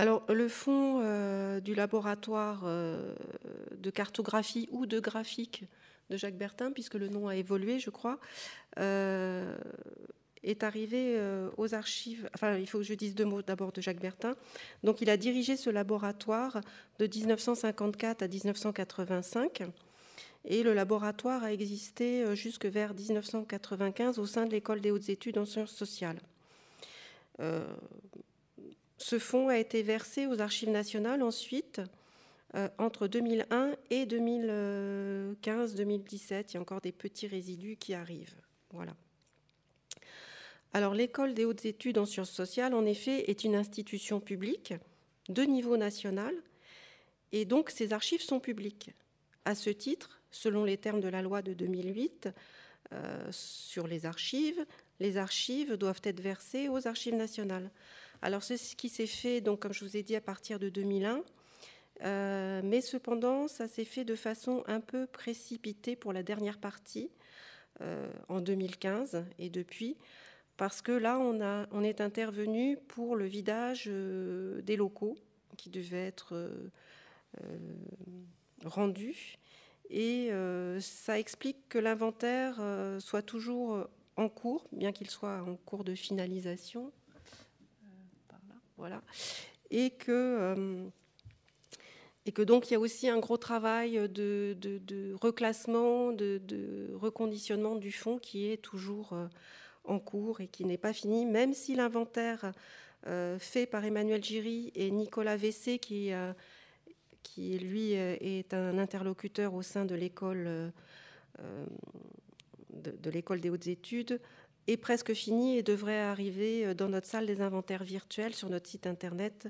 Alors, le fond euh, du laboratoire euh, de cartographie ou de graphique de Jacques Bertin, puisque le nom a évolué, je crois, euh, est arrivé aux archives. Enfin, il faut que je dise deux mots d'abord de Jacques Bertin. Donc, il a dirigé ce laboratoire de 1954 à 1985. Et le laboratoire a existé jusque vers 1995 au sein de l'école des hautes études en sciences sociales. Ce fonds a été versé aux archives nationales ensuite, euh, entre 2001 et 2015-2017. Il y a encore des petits résidus qui arrivent. Voilà. Alors, l'école des hautes études en sciences sociales, en effet, est une institution publique de niveau national, et donc ses archives sont publiques. À ce titre, selon les termes de la loi de 2008 euh, sur les archives, les archives doivent être versées aux archives nationales. Alors c'est ce qui s'est fait, donc comme je vous ai dit, à partir de 2001. Euh, mais cependant, ça s'est fait de façon un peu précipitée pour la dernière partie euh, en 2015 et depuis, parce que là, on, a, on est intervenu pour le vidage euh, des locaux qui devaient être rendus. Et ça explique que l'inventaire soit toujours en cours, bien qu'il soit en cours de finalisation, Et que, euh, et que donc il y a aussi un gros travail de, reclassement, de, reconditionnement du fonds qui est toujours euh, en cours et qui n'est pas fini, même si l'inventaire euh, fait par Emmanuel Giry et Nicolas Vessé, qui, qui lui est un interlocuteur au sein de l'école de l'école des hautes études, est presque fini et devrait arriver euh, dans notre salle des inventaires virtuels sur notre site internet,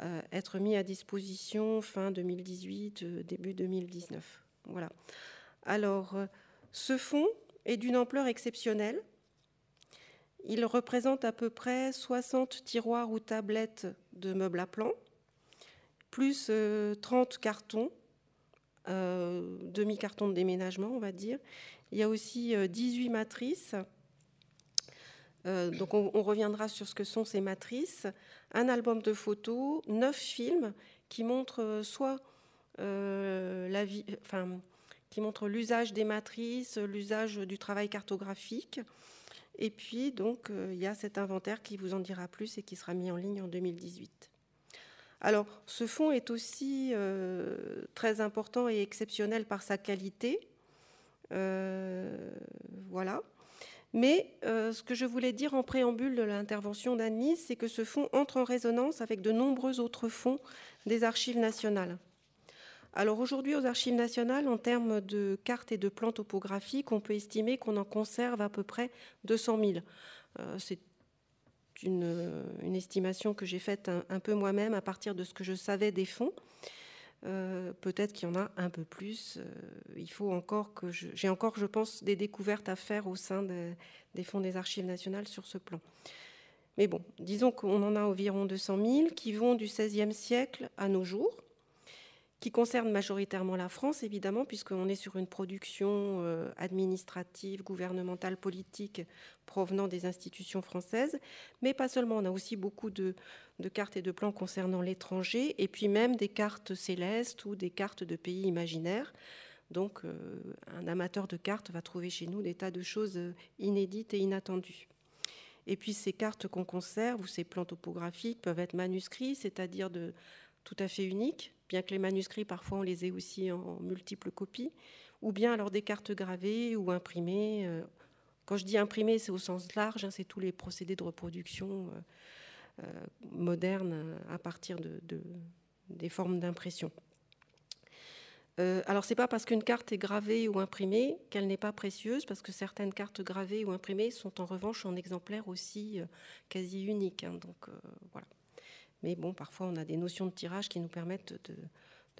euh, être mis à disposition fin 2018, euh, début 2019. Voilà. Alors, ce fonds est d'une ampleur exceptionnelle. Il représente à peu près 60 tiroirs ou tablettes de meubles à plan, plus 30 cartons, demi-cartons de déménagement, on va dire. Il y a aussi 18 matrices euh, donc on, reviendra sur ce que sont ces matrices. Un album de photos, neuf films qui montrent euh, soit euh, la vie, enfin, qui montrent l'usage des matrices, l'usage du travail cartographique. Et puis donc il y a cet inventaire qui vous en dira plus et qui sera mis en ligne en 2018. Alors ce fonds est aussi très important et exceptionnel par sa qualité. voilà. Mais euh, ce que je voulais dire en préambule de l'intervention d'Anne-Lise, c'est que ce fonds entre en résonance avec de nombreux autres fonds des archives nationales. Alors aujourd'hui, aux archives nationales, en termes de cartes et de plans topographiques, on peut estimer qu'on en conserve à peu près 200 000. Euh, c'est une, estimation que j'ai faite un peu moi-même à partir de ce que je savais des fonds. Euh, peut-être qu'il y en a un peu plus. Euh, il faut encore que j'ai encore, je pense, des découvertes à faire au sein des fonds des archives nationales sur ce plan. Mais bon, disons qu'on en a environ 200 000 qui vont du XVIe siècle à nos jours qui concerne majoritairement la France, évidemment, puisqu'on est sur une production euh, administrative, gouvernementale, politique provenant des institutions françaises, mais pas seulement. On a aussi beaucoup de, cartes et de plans concernant l'étranger, et puis même des cartes célestes ou des cartes de pays imaginaires. Donc, euh, un amateur de cartes va trouver chez nous des tas de choses euh, inédites et inattendues. Et puis, ces cartes qu'on conserve ou ces plans topographiques peuvent être manuscrits, c'est-à-dire de tout à fait uniques, bien que les manuscrits, parfois, on les ait aussi en multiples copies, ou bien alors des cartes gravées ou imprimées. Euh, quand je dis imprimées, c'est au sens large, hein, c'est tous les procédés de reproduction euh, euh, modernes à partir de, des formes d'impression. alors, c'est pas parce qu'une carte est gravée ou imprimée qu'elle n'est pas précieuse, parce que certaines cartes gravées ou imprimées sont en revanche en exemplaires aussi quasi uniques. Hein, donc, voilà. Mais bon, parfois, on a des notions de tirage qui nous permettent de,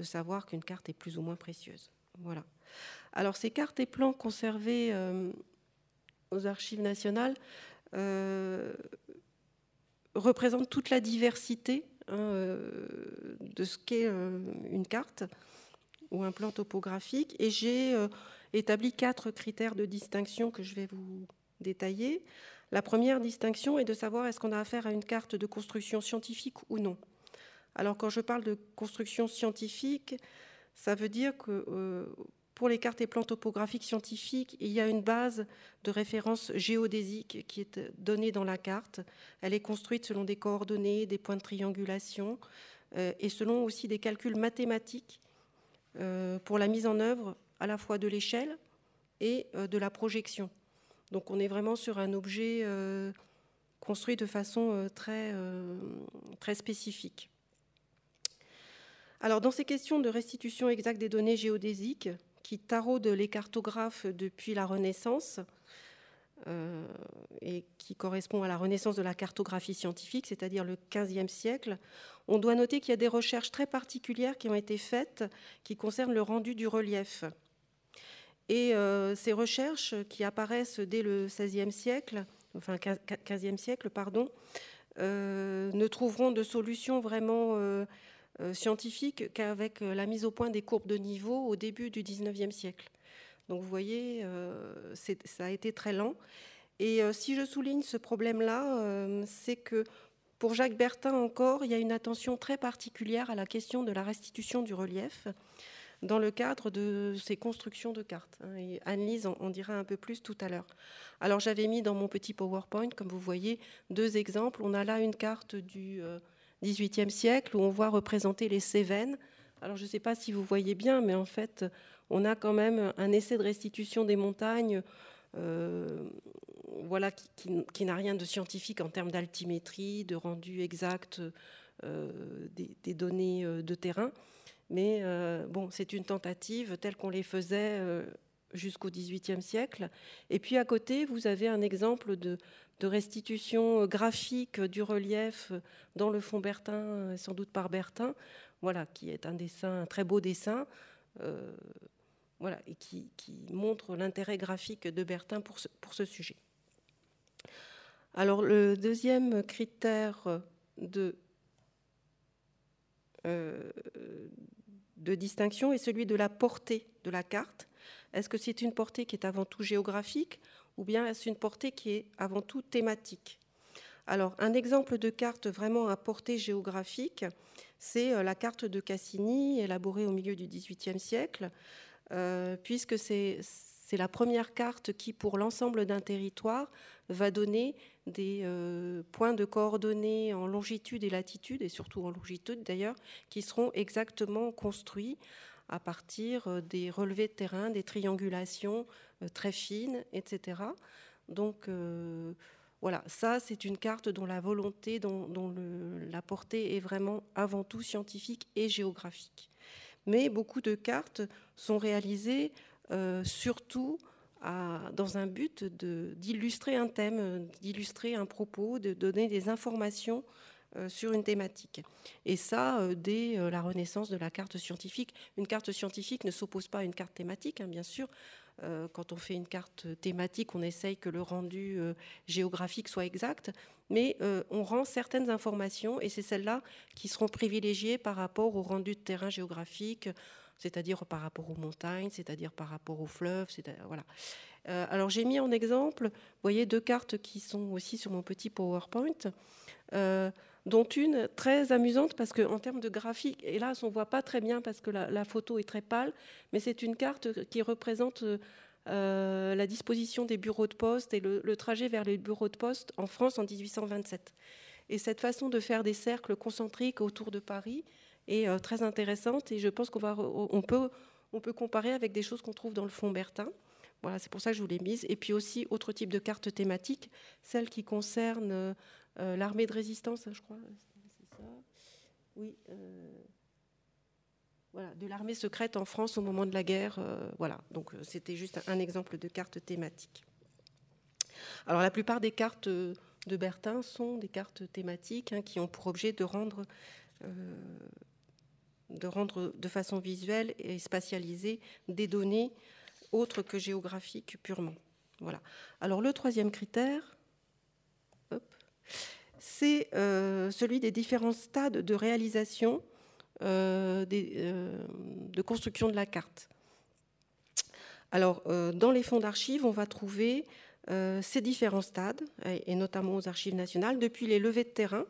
savoir qu'une carte est plus ou moins précieuse. Voilà. Alors, ces cartes et plans conservés euh, aux archives nationales euh, représentent toute la diversité hein, euh, de ce qu'est une carte ou un plan topographique. Et j'ai établi quatre critères de distinction que je vais vous détailler. La première distinction est de savoir est-ce qu'on a affaire à une carte de construction scientifique ou non. Alors quand je parle de construction scientifique, ça veut dire que euh, pour les cartes et plans topographiques scientifiques, il y a une base de référence géodésique qui est donnée dans la carte. Elle est construite selon des coordonnées, des points de triangulation euh, et selon aussi des calculs mathématiques euh, pour la mise en œuvre à la fois de l'échelle et de la projection. Donc on est vraiment sur un objet construit de façon très, très spécifique. Alors, dans ces questions de restitution exacte des données géodésiques, qui taraudent les cartographes depuis la Renaissance, euh, et qui correspond à la renaissance de la cartographie scientifique, c'est-à-dire le XVe siècle, on doit noter qu'il y a des recherches très particulières qui ont été faites qui concernent le rendu du relief. Et euh, ces recherches qui apparaissent dès le XVIe siècle, enfin XVe siècle, pardon, euh, ne trouveront de solution vraiment euh, scientifique qu'avec la mise au point des courbes de niveau au début du 19e siècle. Donc vous voyez, ça a été très lent. Et si je souligne ce problème-là, c'est que pour Jacques Bertin encore, il y a une attention très particulière à la question de la restitution du relief dans le cadre de ces constructions de cartes. Hein. Et Anne-Lise en, dira un peu plus tout à l'heure. Alors j'avais mis dans mon petit PowerPoint, comme vous voyez, deux exemples. On a là une carte du 18e siècle où on voit représenter les Cévennes. Alors je ne sais pas si vous voyez bien, mais en fait, on a quand même un essai de restitution des montagnes euh, voilà, qui, n'a rien de scientifique en termes d'altimétrie, de rendu exact euh, des, données euh, de terrain. Mais bon, c'est une tentative telle qu'on les faisait jusqu'au XVIIIe siècle. Et puis à côté, vous avez un exemple de, restitution euh, graphique du relief dans le fond Bertin, euh, sans doute par Bertin, voilà, qui est un dessin, un très beau dessin, euh, voilà, et qui, montre l'intérêt graphique de Bertin pour ce, sujet. Alors le deuxième critère de, de distinction est celui de la portée de la carte. Est-ce que c'est une portée qui est avant tout géographique ou bien est-ce une portée qui est avant tout thématique? Alors, un exemple de carte vraiment à portée géographique, c'est euh, la carte de Cassini, élaborée au milieu du XVIIIe siècle, euh, puisque c'est la première carte qui, pour l'ensemble d'un territoire, va donner des euh, points de coordonnées en longitude et latitude, et surtout en longitude d'ailleurs, qui seront exactement construits à partir des relevés de terrain, des triangulations euh, très fine, etc. Donc euh, voilà, ça c'est une carte dont la volonté, dont, la portée est vraiment avant tout scientifique et géographique. Mais beaucoup de cartes sont réalisées euh, dans un but d'illustrer un thème, d'illustrer un propos, de donner des informations sur une thématique. Et ça, dès la renaissance de la carte scientifique. Une carte scientifique ne s'oppose pas à une carte thématique, hein, bien sûr. Euh, quand on fait une carte thématique, on essaye que le rendu euh, géographique soit exact, mais euh, on rend certaines informations et c'est celles-là qui seront privilégiées par rapport au rendu de terrain géographique, c'est-à-dire par rapport aux montagnes, c'est-à-dire par rapport aux fleuves. Voilà. alors j'ai mis en exemple, vous voyez, deux cartes qui sont aussi sur mon petit PowerPoint dont une très amusante parce qu'en termes de graphique, hélas, on ne voit pas très bien parce que la, photo est très pâle, mais c'est une carte qui représente euh, la disposition des bureaux de poste et le, trajet vers les bureaux de poste en France en 1827. Et cette façon de faire des cercles concentriques autour de Paris est euh, très intéressante et je pense qu'on peut, comparer avec des choses qu'on trouve dans le fond Bertin. Voilà, c'est pour ça que je vous l'ai mise. Et puis aussi, autre type de carte thématique, celle qui concerne euh, euh, l'armée de résistance, je crois. Ça. Oui. Voilà, de l'armée secrète en France au moment de la guerre. Voilà, donc c'était juste un exemple de carte thématique. Alors la plupart des cartes de Bertin sont des cartes thématiques hein, qui ont pour objet de rendre, de rendre de façon visuelle et spatialisée des données autres que géographiques purement. Voilà. Alors le troisième critère, c'est euh, celui des différents stades de réalisation euh, euh, de construction de la carte. Alors, dans les fonds d'archives, on va trouver ces différents stades, et notamment aux archives nationales, depuis les levées de terrain,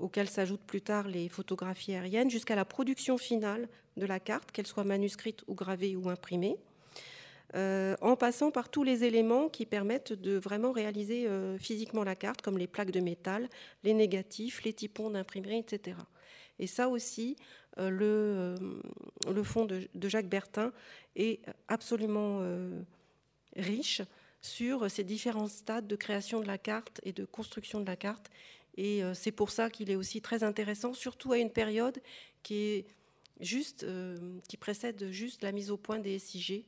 auxquelles s'ajoutent plus tard les photographies aériennes, jusqu'à la production finale de la carte, qu'elle soit manuscrite ou gravée ou imprimée. Euh, en passant par tous les éléments qui permettent de vraiment réaliser euh, physiquement la carte, comme les plaques de métal, les négatifs, les typons d'imprimerie, etc. Et ça aussi, euh, le, le, fond de, Jacques Bertin est absolument riche sur ces différents stades de création de la carte et de construction de la carte. Et c'est pour ça qu'il est aussi très intéressant, surtout à une période qui qui précède juste la mise au point des SIG,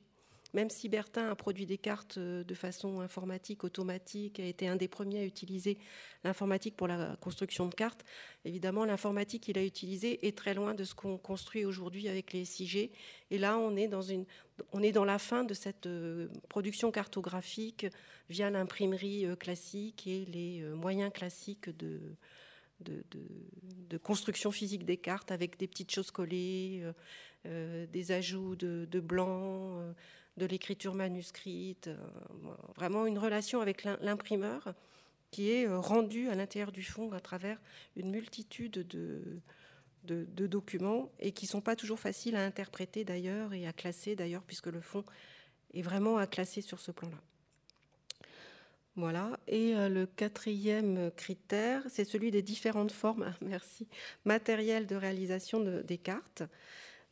même si Bertin a produit des cartes euh, de façon informatique, automatique, a été un des premiers à utiliser l'informatique pour la construction de cartes, évidemment, l'informatique qu'il a utilisée est très loin de ce qu'on construit aujourd'hui avec les SIG. Et là, on est dans, la fin de cette euh, production cartographique via l'imprimerie euh, classique et les moyens classiques de, de, construction physique des cartes avec des petites choses collées, des ajouts de, blanc, de l'écriture manuscrite, euh, vraiment une relation avec l'imprimeur qui est euh, rendue à l'intérieur du fond à travers une multitude de, documents et qui ne sont pas toujours faciles à interpréter d'ailleurs et à classer d'ailleurs, puisque le fond est vraiment à classer sur ce plan-là. Voilà. Et euh, le quatrième critère, c'est celui des différentes formes, merci, matérielles de réalisation des cartes.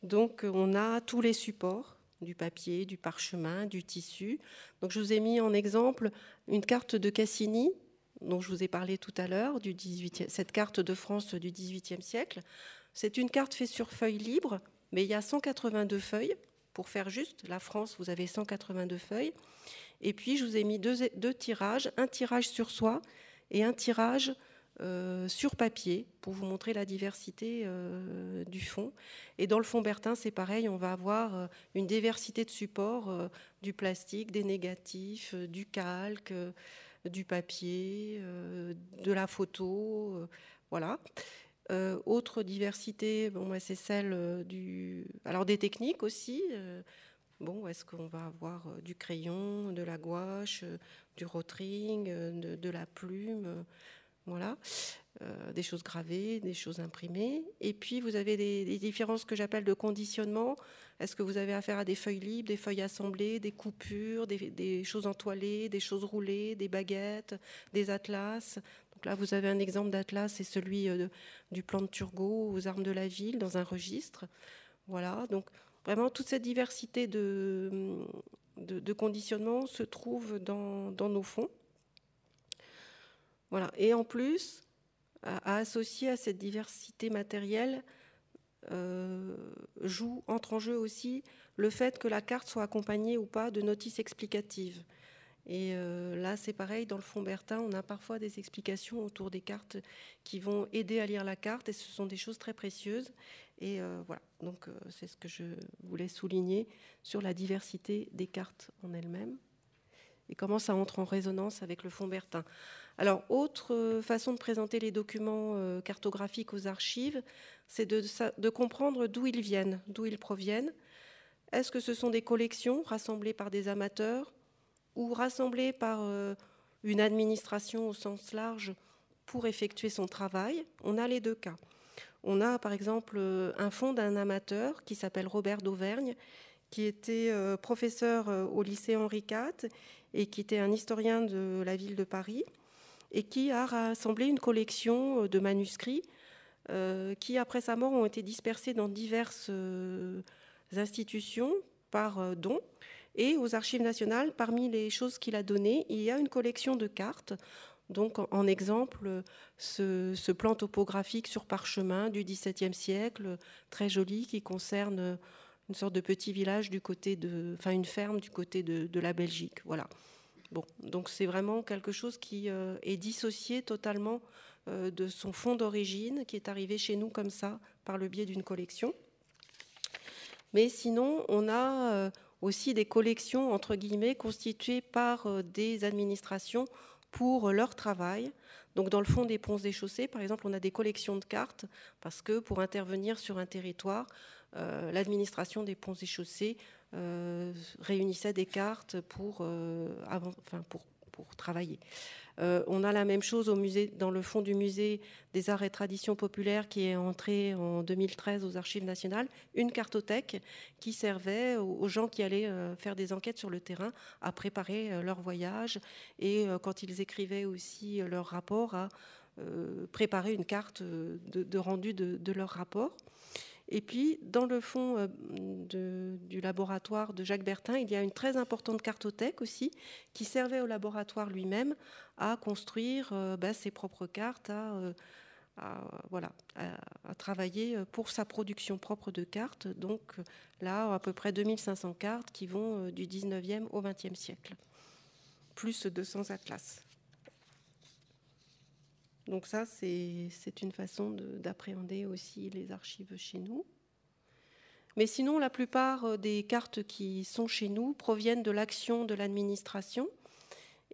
Donc, on a tous les supports, du papier, du parchemin, du tissu. Donc je vous ai mis en exemple une carte de Cassini, dont je vous ai parlé tout à l'heure, cette carte de France du XVIIIe siècle. C'est une carte faite sur feuille libre, mais il y a 182 feuilles. Pour faire juste, la France, vous avez 182 feuilles. Et puis, je vous ai mis deux, deux tirages, un tirage sur soie et un tirage euh, sur papier pour vous montrer la diversité euh, du fond. Et dans le fond Bertin, c'est pareil, on va avoir euh, une diversité de supports, du plastique, des négatifs, du calque, du papier, de la photo, voilà. autre diversité, bon, c'est celle du, alors des techniques aussi. Bon, est-ce qu'on va avoir du crayon, de la gouache, du rotring, de, de la plume euh, des choses gravées, des choses imprimées. Et puis vous avez des, différences que j'appelle de conditionnement. Est-ce que vous avez affaire à des feuilles libres, des feuilles assemblées, des coupures, des, choses entoilées, des choses roulées, des baguettes, des atlas? Donc là, vous avez un exemple d'atlas, c'est celui euh, du plan de Turgot aux armes de la ville dans un registre. Voilà, donc vraiment toute cette diversité de, conditionnement se trouve dans nos fonds. Voilà. Et en plus, à, associer à cette diversité matérielle, euh, joue, entre en jeu aussi le fait que la carte soit accompagnée ou pas de notices explicatives. Et euh, là, c'est pareil, dans le fond Bertin, on a parfois des explications autour des cartes qui vont aider à lire la carte, et ce sont des choses très précieuses. Et euh, voilà, donc c'est ce que je voulais souligner sur la diversité des cartes en elles-mêmes, et comment ça entre en résonance avec le fond Bertin. Alors, autre euh, façon de présenter les documents euh, cartographiques aux archives, c'est de, comprendre d'où ils viennent, d'où ils proviennent. Est-ce que ce sont des collections rassemblées par des amateurs ou rassemblées par euh, une administration au sens large pour effectuer son travail? On a les deux cas. On a par exemple un fonds d'un amateur qui s'appelle Robert d'Auvergne, qui était professeur au lycée Henri IV et qui était un historien de la ville de Paris et qui a rassemblé une collection euh, de manuscrits euh, qui, après sa mort, ont été dispersés dans diverses euh, institutions par don. Et aux archives nationales, parmi les choses qu'il a données, il y a une collection de cartes. Donc, en, exemple, ce, plan topographique sur parchemin du XVIIe siècle, très joli, qui concerne une sorte de petit village du côté de, enfin une ferme du côté de la Belgique. Voilà. Bon, donc c'est vraiment quelque chose qui euh, est dissocié totalement euh, de son fond d'origine, qui est arrivé chez nous comme ça, par le biais d'une collection. Mais sinon, on a euh, aussi des collections, entre guillemets, constituées par des administrations pour leur travail. Donc dans le fond des ponts des chaussées, par exemple, on a des collections de cartes, parce que pour intervenir sur un territoire, l'administration des ponts et chaussées euh, réunissait des cartes pour, euh, enfin pour, pour travailler. Euh, on a la même chose dans le fond du musée des arts et traditions populaires qui est entré en 2013 aux archives nationales, une cartothèque qui servait aux gens qui allaient euh, faire des enquêtes sur le terrain à préparer leur voyage et quand ils écrivaient aussi leur rapport à préparer une carte de, rendu de leur rapport. Et puis, dans le fond euh, du laboratoire de Jacques Bertin, il y a une très importante cartothèque aussi, qui servait au laboratoire lui-même à construire euh, bah, ses propres cartes, euh, à, voilà, à, travailler pour sa production propre de cartes. Donc là, à peu près 2500 cartes qui vont du 19e au 20e siècle, plus 200 atlas. Donc ça, c'est une façon d'appréhender aussi les archives chez nous. Mais sinon, la plupart euh, des cartes qui sont chez nous proviennent de l'action de l'administration.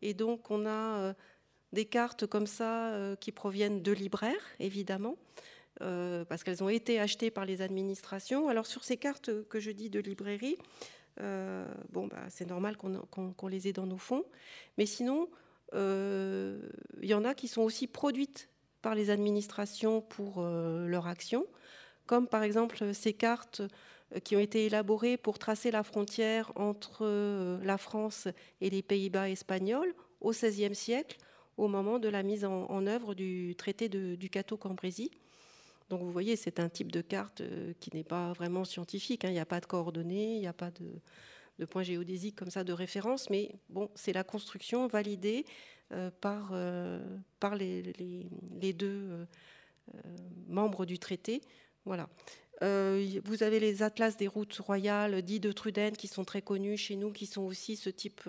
Et donc, on a euh, des cartes comme ça euh, qui proviennent de libraires, évidemment, parce qu'elles ont été achetées par les administrations. Alors, sur ces cartes que je dis de librairie, bon, bah, c'est normal qu'on les ait dans nos fonds. Mais sinon, il y en a qui sont aussi produites par les administrations pour leur action, comme par exemple ces cartes qui ont été élaborées pour tracer la frontière entre la France et les Pays-Bas espagnols au XVIe siècle, au moment de la mise en, œuvre du traité de, du Cateau-Cambrésis. Donc vous voyez, c'est un type de carte qui n'est pas vraiment scientifique. Hein. Il n'y a pas de coordonnées, il n'y a pas de, de points géodésiques comme ça de référence, mais bon, c'est la construction validée euh, par, euh, par les, les, deux euh, membres du traité. Voilà. vous avez les atlas des routes royales dits de Truden qui sont très connus chez nous, qui sont aussi ce type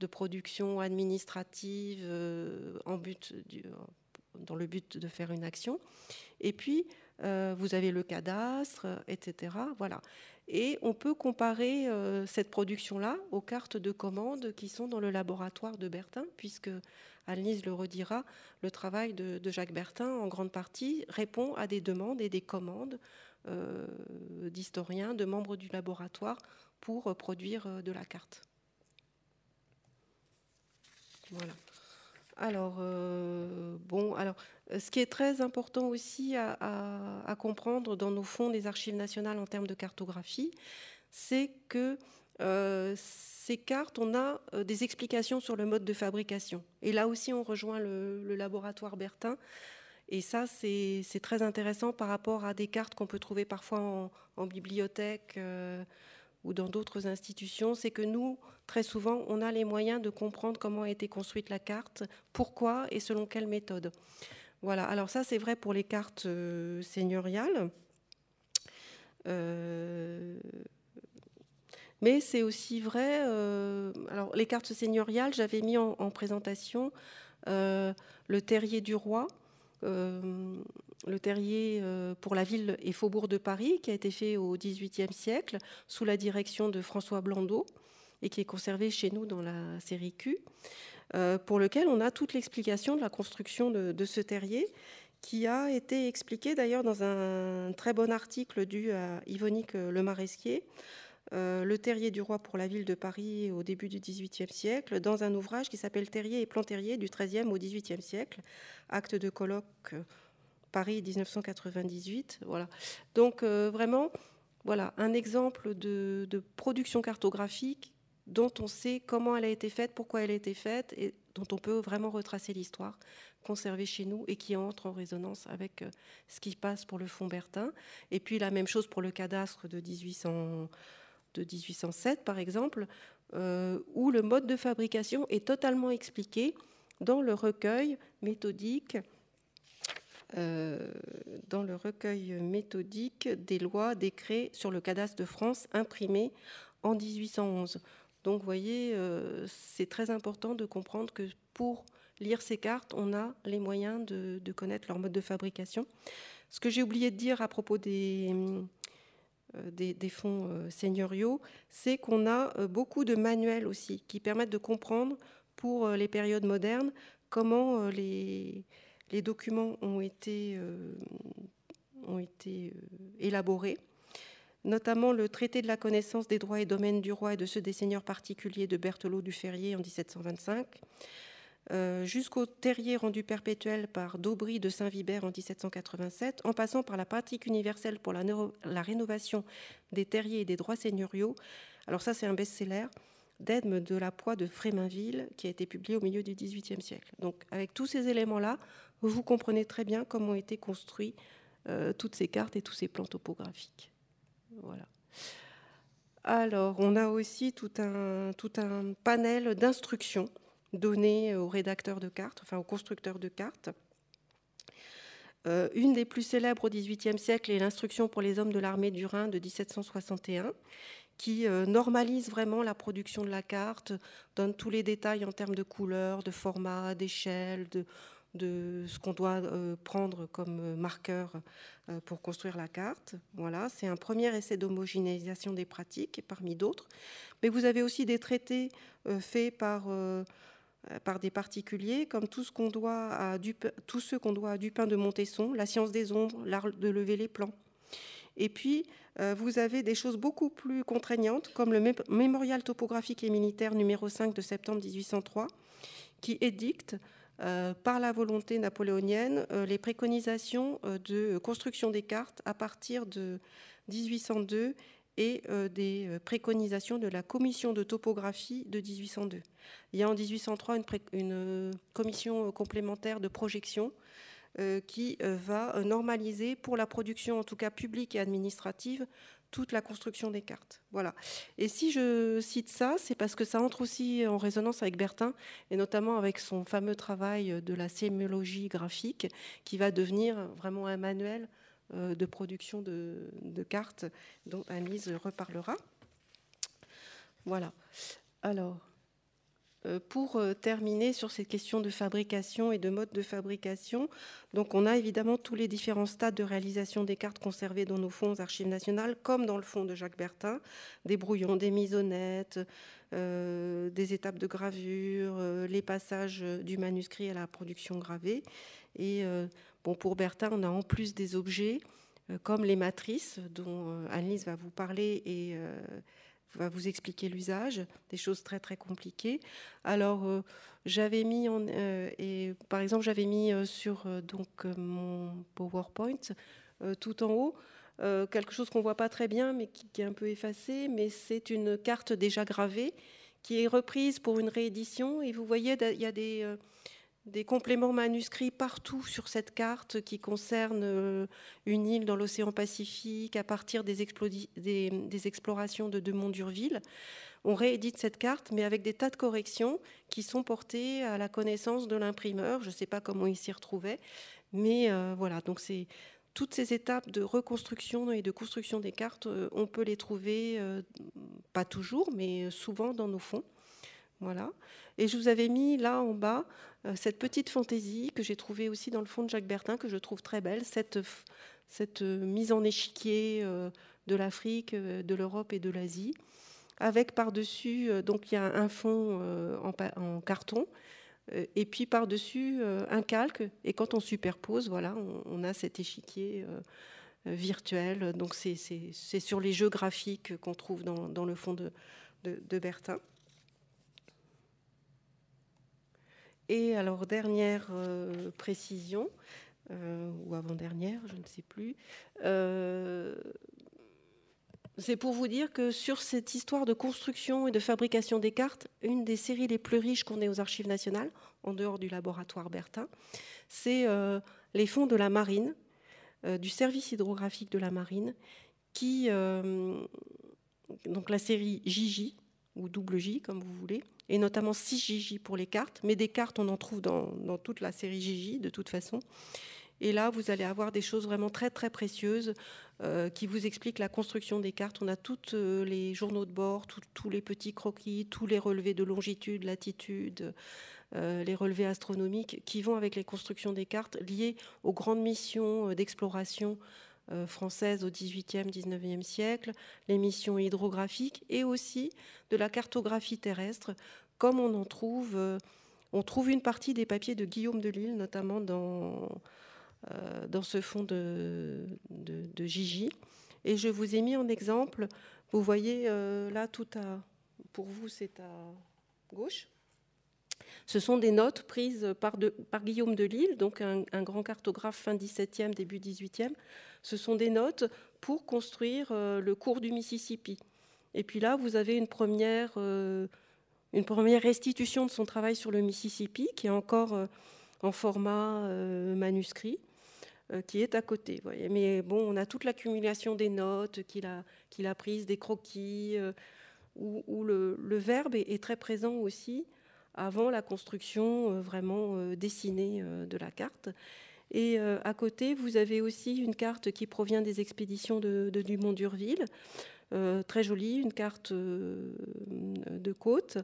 de production administrative en but dans le but de faire une action. Et puis, vous avez le cadastre, etc. Voilà. Et on peut comparer euh, cette production-là aux cartes de commande qui sont dans le laboratoire de Bertin, puisque Annelise le redira, le travail de, Jacques Bertin, en grande partie, répond à des demandes et des commandes euh, d'historiens, de membres du laboratoire pour produire euh, de la carte. Voilà. Alors, bon, alors, ce qui est très important aussi à, comprendre dans nos fonds des archives nationales en termes de cartographie, c'est que euh, ces cartes, on a euh, des explications sur le mode de fabrication. Et là aussi, on rejoint le, laboratoire Bertin. Et ça, c'est très intéressant par rapport à des cartes qu'on peut trouver parfois en, bibliothèque euh, ou dans d'autres institutions. C'est que nous, très souvent, on a les moyens de comprendre comment a été construite la carte, pourquoi et selon quelle méthode. Voilà, alors ça c'est vrai pour les cartes euh, seigneuriales. Euh, mais c'est aussi vrai, euh, alors les cartes seigneuriales, j'avais mis en, présentation le terrier du roi, le terrier pour la ville et faubourg de Paris, qui a été fait au XVIIIe siècle sous la direction de François Blandot et qui est conservé chez nous dans la série Q. Euh, pour lequel on a toute l'explication de la construction de, ce terrier, qui a été expliqué d'ailleurs dans un très bon article dû à Yvonique euh, Le terrier du roi pour la ville de Paris au début du XVIIIe siècle, dans un ouvrage qui s'appelle Terrier et plan terrier du XIIIe au XVIIIe siècle, acte de colloque Paris 1998. Voilà. Donc euh, vraiment, voilà un exemple de, production cartographique dont on sait comment elle a été faite, pourquoi elle a été faite, et dont on peut vraiment retracer l'histoire, conservée chez nous et qui entre en résonance avec euh, ce qui passe pour le fond Bertin. Et puis la même chose pour le cadastre de, 1800, de 1807, par exemple, euh, où le mode de fabrication est totalement expliqué dans le recueil méthodique. Euh, dans le recueil méthodique des lois, décrets sur le cadastre de France imprimé en 1811. Donc, vous voyez, euh, c'est très important de comprendre que pour lire ces cartes, on a les moyens de, connaître leur mode de fabrication. Ce que j'ai oublié de dire à propos des, euh, fonds seigneuriaux, c'est qu'on a beaucoup de manuels aussi qui permettent de comprendre pour les périodes modernes comment les, les documents ont été, ont été élaborés notamment le traité de la connaissance des droits et domaines du roi et de ceux des seigneurs particuliers de Berthelot du Ferrier en 1725, euh, jusqu'au terrier rendu perpétuel par Daubry de Saint-Vibert en 1787, en passant par la pratique universelle pour la, la rénovation des terriers et des droits seigneuriaux. Alors ça, c'est un best-seller d'Edme de la Poix de Fréminville qui a été publié au milieu du XVIIIe siècle. Donc avec tous ces éléments-là, vous comprenez très bien comment ont été construits euh, toutes ces cartes et tous ces plans topographiques. Voilà. Alors, on a aussi tout un, tout un panel d'instructions données aux rédacteurs de cartes, enfin aux constructeurs de cartes. Euh, une des plus célèbres au XVIIIe siècle est l'instruction pour les hommes de l'armée du Rhin de 1761, qui euh, normalise vraiment la production de la carte, donne tous les détails en termes de couleur, de format, d'échelle, de, de ce qu'on doit euh, prendre comme marqueur pour construire la carte. Voilà, c'est un premier essai d'homogénéisation des pratiques, parmi d'autres. Mais vous avez aussi des traités faits par euh, par des particuliers, comme tout ce qu'on doit à tous ceux qu'on doit à Dupin de Montesson, la science des ombres, l'art de lever les plans. Et puis, euh, vous avez des choses beaucoup plus contraignantes, comme le mémorial topographique et militaire numéro 5 de septembre 1803, qui édicte, euh, par la volonté napoléonienne, les préconisations de construction des cartes à partir de 1802 et euh, des euh, préconisations de la commission de topographie de 1802. Il y a en 1803 une, euh, commission complémentaire de projection qui va normaliser pour la production, en tout cas publique et administrative, toute la construction des cartes. Voilà. Et si je cite ça, c'est parce que ça entre aussi en résonance avec Bertin, et notamment avec son fameux travail de la sémiologie graphique, qui va devenir vraiment un manuel euh, de production de, cartes dont Anise reparlera. Voilà. Alors, pour euh, terminer sur cette question de fabrication et de mode de fabrication, donc on a évidemment tous les différents stades de réalisation des cartes conservées dans nos fonds aux archives nationales, comme dans le fonds de Jacques Bertin, des brouillons, des misonnettes, des étapes de gravure, les passages du manuscrit à la production gravée. Et Bon, pour Bertin, on a en plus des objets euh, comme les matrices dont euh, Annelise va vous parler et euh, va vous expliquer l'usage, des choses très très compliquées. Alors j'avais mis en, et par exemple j'avais mis sur donc mon PowerPoint tout en haut quelque chose qu'on voit pas très bien mais qui est un peu effacé, mais c'est une carte déjà gravée qui est reprise pour une réédition et vous voyez il y a des des compléments manuscrits partout sur cette carte qui concerne euh, une île dans l'océan Pacifique à partir des, explorations de Demont d'Urville. On réédite cette carte, mais avec des tas de corrections qui sont portées à la connaissance de l'imprimeur. Je ne sais pas comment il s'y retrouvait, mais euh, voilà. Donc toutes ces étapes de reconstruction et de construction des cartes, euh, on peut les trouver, pas toujours, mais souvent dans nos fonds. Et je vous avais mis là en bas euh, cette petite fantaisie que j'ai trouvée aussi dans le fond de Jacques Bertin, que je trouve très belle, cette, euh, mise en échiquier euh, de l'Afrique, de l'Europe et de l'Asie, avec par-dessus, donc il y a un fond en, carton, et puis par-dessus un calque, et quand on superpose, voilà, on, a cet échiquier virtuel. Donc c'est sur les jeux graphiques qu'on trouve dans, le fond de Bertin. Et alors, dernière euh, précision, euh, ou avant-dernière, je ne sais plus, euh, c'est pour vous dire que sur cette histoire de construction et de fabrication des cartes, une des séries les plus riches qu'on ait aux archives nationales, en dehors du laboratoire Bertin, c'est les fonds de la marine, du service hydrographique de la marine, qui, donc la série JJ, ou double J, comme vous voulez, et notamment 6 JJ pour les cartes, mais des cartes, on en trouve dans, toute la série JJ de toute façon. Et là, vous allez avoir des choses vraiment très très précieuses euh, qui vous expliquent la construction des cartes. On a tous euh, les journaux de bord, tous les petits croquis, tous les relevés de longitude, latitude, euh, les relevés astronomiques qui vont avec les constructions des cartes liées aux grandes missions d'exploration française au XVIIIe, XIXe siècle, les missions hydrographiques et aussi de la cartographie terrestre, comme on en trouve, euh, on trouve une partie des papiers de Guillaume de Lille, notamment dans, euh, dans ce fond de, de, Gigi. Et je vous ai mis en exemple, vous voyez là tout à, pour vous c'est à gauche. Ce sont des notes prises par, Guillaume de Lille, donc un, grand cartographe fin 17e, début 18e. Ce sont des notes pour construire le cours du Mississippi. Et puis là, vous avez une première, une première restitution de son travail sur le Mississippi, qui est encore en format manuscrit. Euh, qui est à côté. Mais bon, on a toute l'accumulation des notes qu'il a, qu'il a prises, des croquis, euh, où, le, verbe est, très présent aussi avant la construction euh, vraiment dessinée de la carte. Et à côté, vous avez aussi une carte qui provient des expéditions de, de Dumont d'Urville, très jolie, une carte de côte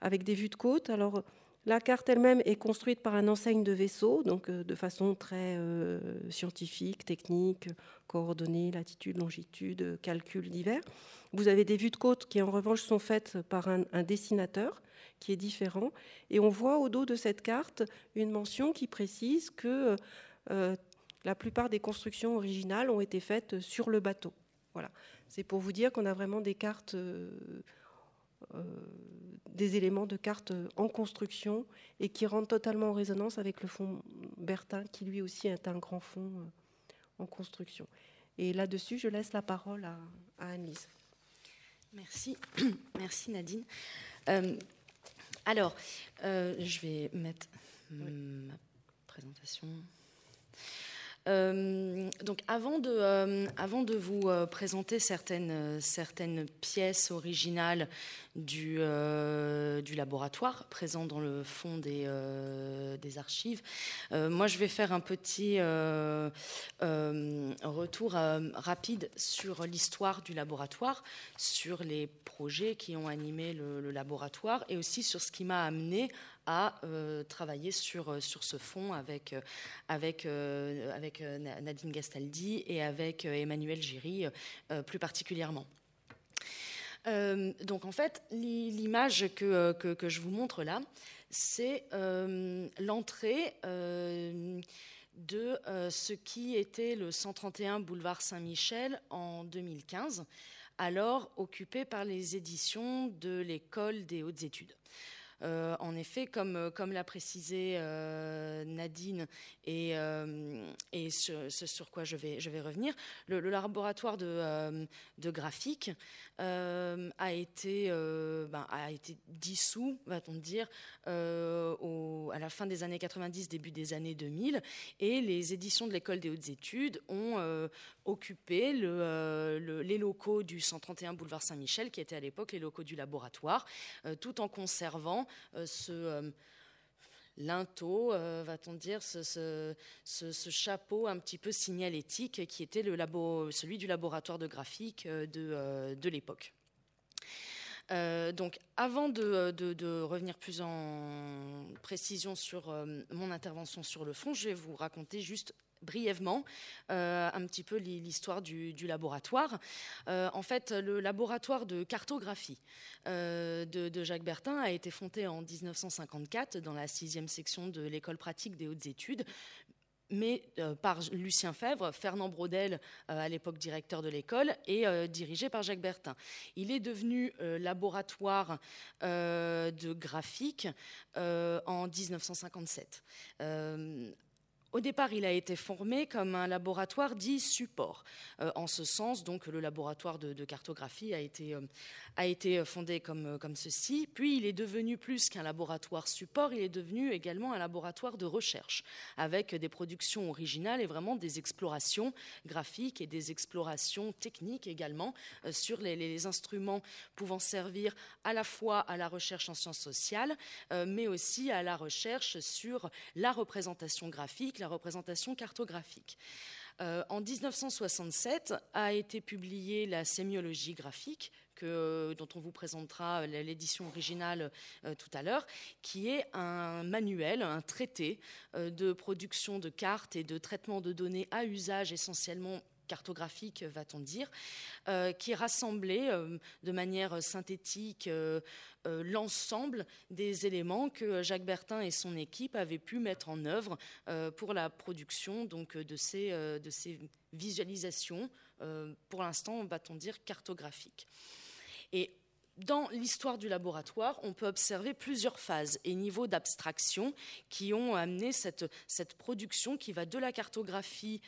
avec des vues de côte. Alors, la carte elle-même est construite par un enseigne de vaisseau, donc euh, de façon très euh, scientifique, technique, coordonnées, latitude, longitude, calculs divers. Vous avez des vues de côte qui en revanche sont faites par un, dessinateur qui est différent. Et on voit au dos de cette carte une mention qui précise que euh, la plupart des constructions originales ont été faites sur le bateau. Voilà. C'est pour vous dire qu'on a vraiment des cartes euh, des éléments de carte en construction et qui rentrent totalement en résonance avec le fond Bertin, qui lui aussi est un grand fond euh, en construction. Et là-dessus, je laisse la parole à, Anne-Lise. Merci. Merci Nadine. Euh, alors, je vais mettre ma présentation. Euh, donc avant de, euh, vous euh, présenter certaines, pièces originales du, laboratoire présentes dans le fond des, des archives, moi je vais faire un petit retour rapide sur l'histoire du laboratoire, sur les projets qui ont animé le, le laboratoire et aussi sur ce qui m'a amené à euh, travailler sur, euh, sur ce fond avec, euh, avec, avec Nadine Gastaldi et avec Emmanuel Giry plus particulièrement. donc en fait, l'image que, que, je vous montre là, c'est l'entrée de ce qui était le 131 boulevard Saint-Michel en 2015, alors occupé par les éditions de l'école des hautes études. Euh, en effet, comme, euh, l'a précisé euh, Nadine et, ce, sur quoi je vais, revenir, le, laboratoire de, graphique a, été, ben, a été dissous, va-t-on dire, à la fin des années 90, début des années 2000, et les éditions de l'école des hautes études ont occupé le, les locaux du 131 boulevard Saint-Michel, qui étaient à l'époque les locaux du laboratoire, tout en conservant ce euh, linteau, euh, va-t-on dire, ce, chapeau un petit peu signalétique qui était le labo, celui du laboratoire de graphique de, de l'époque. donc, avant de, de, revenir plus en précision sur mon intervention sur le fond, je vais vous raconter juste brièvement euh, un petit peu l'histoire du, laboratoire. Euh, en fait, le laboratoire de cartographie euh, de, Jacques Bertin a été fondé en 1954 dans la sixième section de l'école pratique des hautes études mais par Lucien Fèvre, Fernand Braudel, à l'époque directeur de l'école, et dirigé par Jacques Bertin. Il est devenu laboratoire de graphique en 1957. Au départ, il a été formé comme un laboratoire dit support. Euh, en ce sens, donc, le laboratoire de, cartographie a été, euh, a été fondé comme, euh, comme ceci. Puis, il est devenu plus qu'un laboratoire support, il est devenu également un laboratoire de recherche, avec des productions originales et vraiment des explorations graphiques et des explorations techniques également sur les, les, instruments pouvant servir à la fois à la recherche en sciences sociales, mais aussi à la recherche sur la représentation graphique, la représentation cartographique. Euh, en 1967 a été publiée la sémiologie graphique, que, dont on vous présentera l'édition originale euh, tout à l'heure, qui est un manuel, un traité euh, de production de cartes et de traitement de données à usage essentiellement cartographique, va-t-on dire, euh, qui rassemblait euh, de manière synthétique euh, l'ensemble des éléments que Jacques Bertin et son équipe avaient pu mettre en œuvre pour la production donc, de, ces, de ces visualisations, pour l'instant, va-t-on dire, cartographiques. Et dans l'histoire du laboratoire, on peut observer plusieurs phases et niveaux d'abstraction qui ont amené cette, cette, production qui va de la cartographie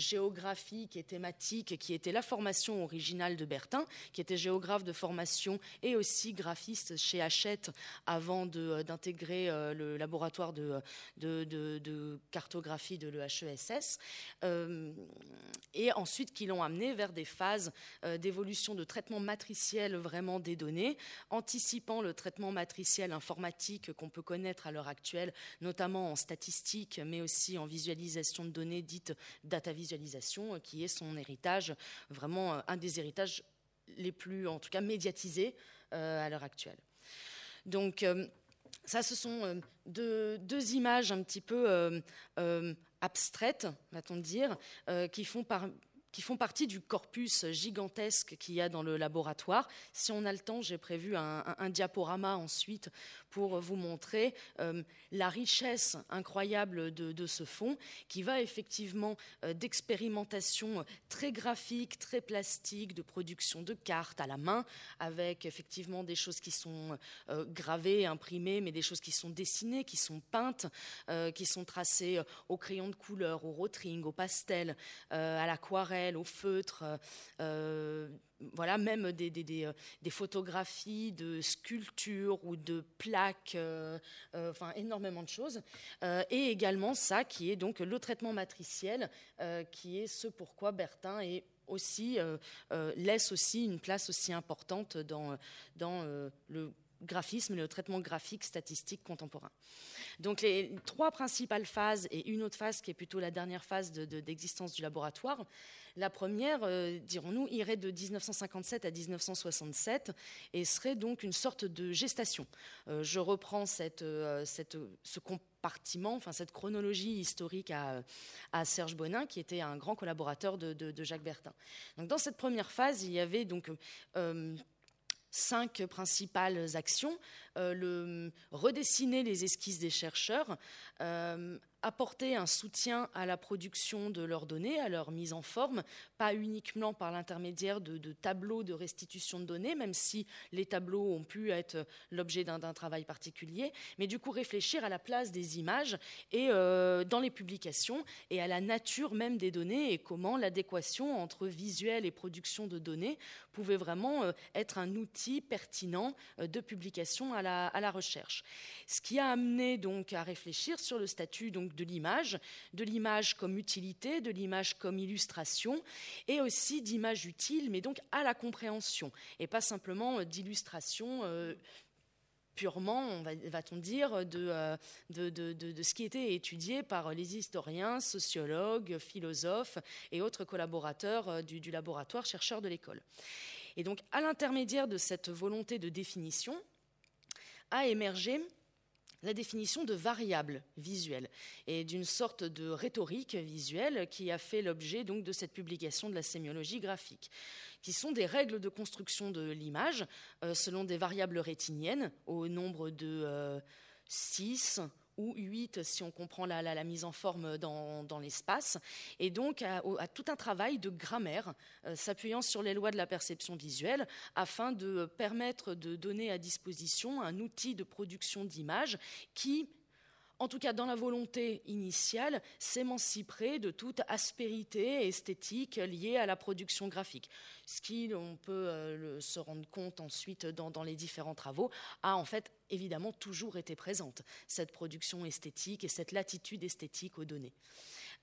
géographique et thématique, qui était la formation originale de Bertin, qui était géographe de formation et aussi graphiste chez Hachette avant d'intégrer euh, le laboratoire de, de, cartographie de l'EHESS, euh, et ensuite qui l'ont amené vers des phases d'évolution de traitement matriciel vraiment des données, anticipant le traitement matriciel informatique qu'on peut connaître à l'heure actuelle, notamment en statistique, mais aussi en visualisation de données dites data visualisation, euh, qui est son héritage, vraiment euh, un des héritages les plus, en tout cas, médiatisés euh, à l'heure actuelle. Donc, ça, ce sont deux, images un petit peu abstraites, va-t-on dire, qui font par, qui font partie du corpus gigantesque qu'il y a dans le laboratoire. Si on a le temps, j'ai prévu un, diaporama ensuite pour vous montrer euh, la richesse incroyable de, ce fonds qui va effectivement euh, d'expérimentation très graphique, très plastique, de production de cartes à la main, avec effectivement des choses qui sont euh, gravées, imprimées, mais des choses qui sont dessinées, qui sont peintes, qui sont tracées au crayon de couleur, au rotring, au pastel, à l'aquarelle, au feutre voilà, même des, euh, des, photographies de sculptures ou de plaques, euh, euh, enfin énormément de choses. et également ça qui est donc le traitement matriciel, qui est ce pourquoi Bertin est laisse aussi une place aussi importante dans le graphisme le traitement graphique statistique contemporain. Donc les trois principales phases et une autre phase qui est plutôt la dernière phase d'existence du laboratoire, la première, euh, dirons-nous, irait de 1957 à 1967 et serait donc une sorte de gestation. Euh, je reprends cette, euh, cette, ce compartiment, enfin cette chronologie historique à, à, Serge Bonin, qui était un grand collaborateur de, de, Jacques Bertin. Donc, dans cette première phase, il y avait donc cinq principales actions. le, redessiner les esquisses des chercheurs, apporter un soutien à la production de leurs données, à leur mise en forme, pas uniquement par l'intermédiaire de, tableaux de restitution de données, même si les tableaux ont pu être l'objet d'un travail particulier, mais du coup réfléchir à la place des images et euh, dans les publications et à la nature même des données et comment l'adéquation entre visuel et production de données pouvait vraiment euh, être un outil pertinent euh, de publication à la, à la recherche. Ce qui a amené donc à réfléchir sur le statut donc de l'image, de l'image comme utilité, de l'image comme illustration, et aussi d'image utile, mais donc à la compréhension, et pas simplement d'illustration. Euh, purement, va-t-on dire, euh, de, de, de, ce qui était étudié par les historiens, sociologues, philosophes et autres collaborateurs euh, du, du laboratoire chercheurs de l'école. Et donc, à l'intermédiaire de cette volonté de définition, a émergé la définition de variables visuelles et d'une sorte de rhétorique visuelle qui a fait l'objet donc de cette publication de la sémiologie graphique, qui sont des règles de construction de l'image euh, selon des variables rétiniennes au nombre de 6 euh, ou 8 si on comprend la, mise en forme dans, l'espace, et donc à, tout un travail de grammaire euh, s'appuyant sur les lois de la perception visuelle afin de permettre de donner à disposition un outil de production d'images qui en tout cas dans la volonté initiale, s'émanciperait de toute aspérité esthétique liée à la production graphique. Ce qui, on peut euh, se rendre compte ensuite dans, les différents travaux, a en fait évidemment toujours été présente, cette production esthétique et cette latitude esthétique aux données.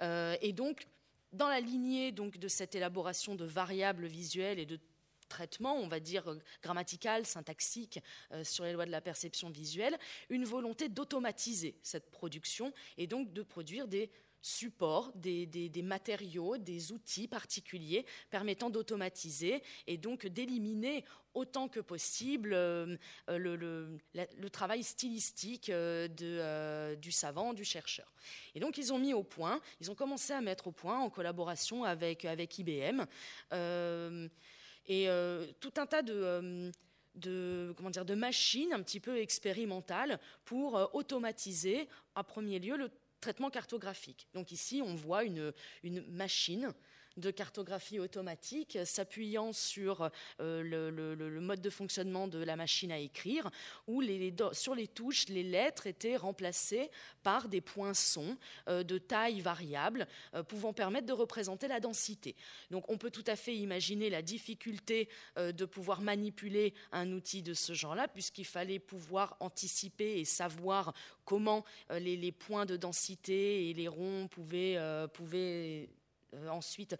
Euh, et donc, dans la lignée donc, de cette élaboration de variables visuelles et de traitement, on va dire euh, grammatical, syntaxique, euh, sur les lois de la perception visuelle, une volonté d'automatiser cette production et donc de produire des supports, des, matériaux, des outils particuliers permettant d'automatiser et donc d'éliminer autant que possible euh, le, travail stylistique du savant, du chercheur. Et donc ils ont mis au point, ils ont commencé à mettre au point en collaboration avec, avec IBM et euh, tout un tas de euh, de, machines un petit peu expérimentales pour euh, automatiser, à premier lieu, le traitement cartographique. Donc ici, on voit une machine de cartographie automatique s'appuyant sur le, mode de fonctionnement de la machine à écrire, où les, sur les touches, les lettres étaient remplacées par des poinçons de taille variable, pouvant permettre de représenter la densité. Donc on peut tout à fait imaginer la difficulté de pouvoir manipuler un outil de ce genre-là, puisqu'il fallait pouvoir anticiper et savoir comment euh, les, points de densité et les ronds pouvaient, euh, pouvaient euh, ensuite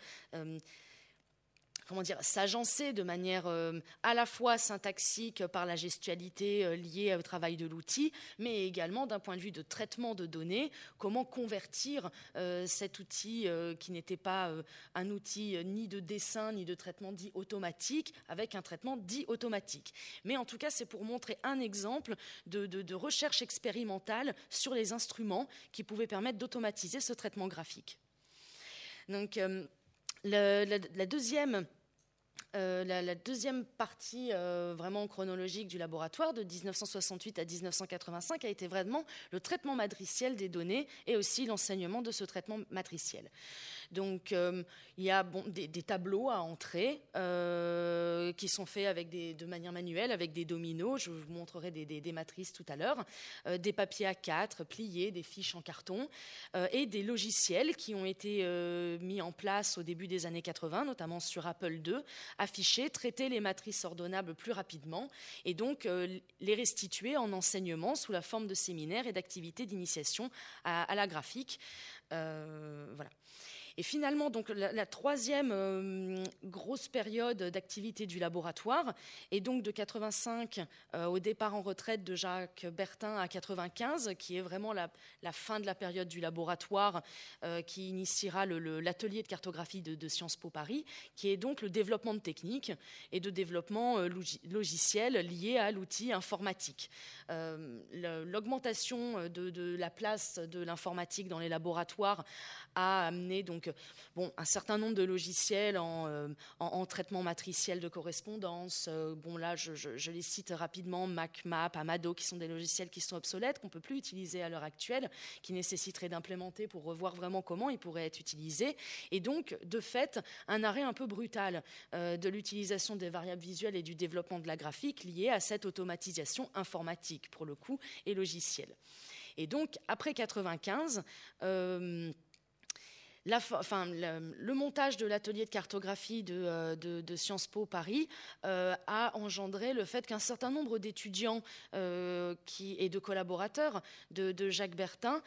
comment dire, s'agencer de manière euh, à la fois syntaxique par la gestualité euh, liée au travail de l'outil, mais également d'un point de vue de traitement de données, comment convertir euh, cet outil qui n'était pas un outil ni de dessin ni de traitement dit automatique avec un traitement dit automatique. Mais en tout cas, c'est pour montrer un exemple de, recherche expérimentale sur les instruments qui pouvaient permettre d'automatiser ce traitement graphique. Donc, la, deuxième euh, la, deuxième partie euh, vraiment chronologique du laboratoire, de 1968 à 1985, a été vraiment le traitement matriciel des données et aussi l'enseignement de ce traitement matriciel. Donc, euh, il y a des, tableaux à entrer euh, qui sont faits de manière manuelle, avec des dominos. Je vous montrerai des, matrices tout à l'heure, euh, des papiers A4 pliés, des fiches en carton et des logiciels qui ont été mis en place au début des années 80, notamment sur Apple II, afficher, traiter les matrices ordonnables plus rapidement et donc les restituer en enseignement sous la forme de séminaires et d'activités d'initiation à, à, la graphique. voilà. Et finalement, donc, la, troisième euh, grosse période d'activité du laboratoire est donc de 85 euh, au départ en retraite de Jacques Bertin à 95, qui est vraiment la, fin de la période du laboratoire euh, qui initiera l'atelier de cartographie de, Sciences Po Paris, qui est donc le développement de techniques et de développement logiciel lié à l'outil informatique. L'augmentation de, de la place de l'informatique dans les laboratoires a amené donc bon, un certain nombre de logiciels en, euh, traitement matriciel de correspondance. Euh, bon, là, je, les cite rapidement MacMap, Amado, qui sont des logiciels qui sont obsolètes, qu'on ne peut plus utiliser à l'heure actuelle, qui nécessiteraient d'implémenter pour revoir vraiment comment ils pourraient être utilisés. Et donc, de fait, un arrêt un peu brutal euh, de l'utilisation des variables visuelles et du développement de la graphique lié à cette automatisation informatique, pour le coup, et logicielle. Et donc, après 95, le, montage de l'atelier de cartographie de, euh, Sciences Po Paris euh, a engendré le fait qu'un certain nombre d'étudiants euh, et de collaborateurs de, Jacques Bertin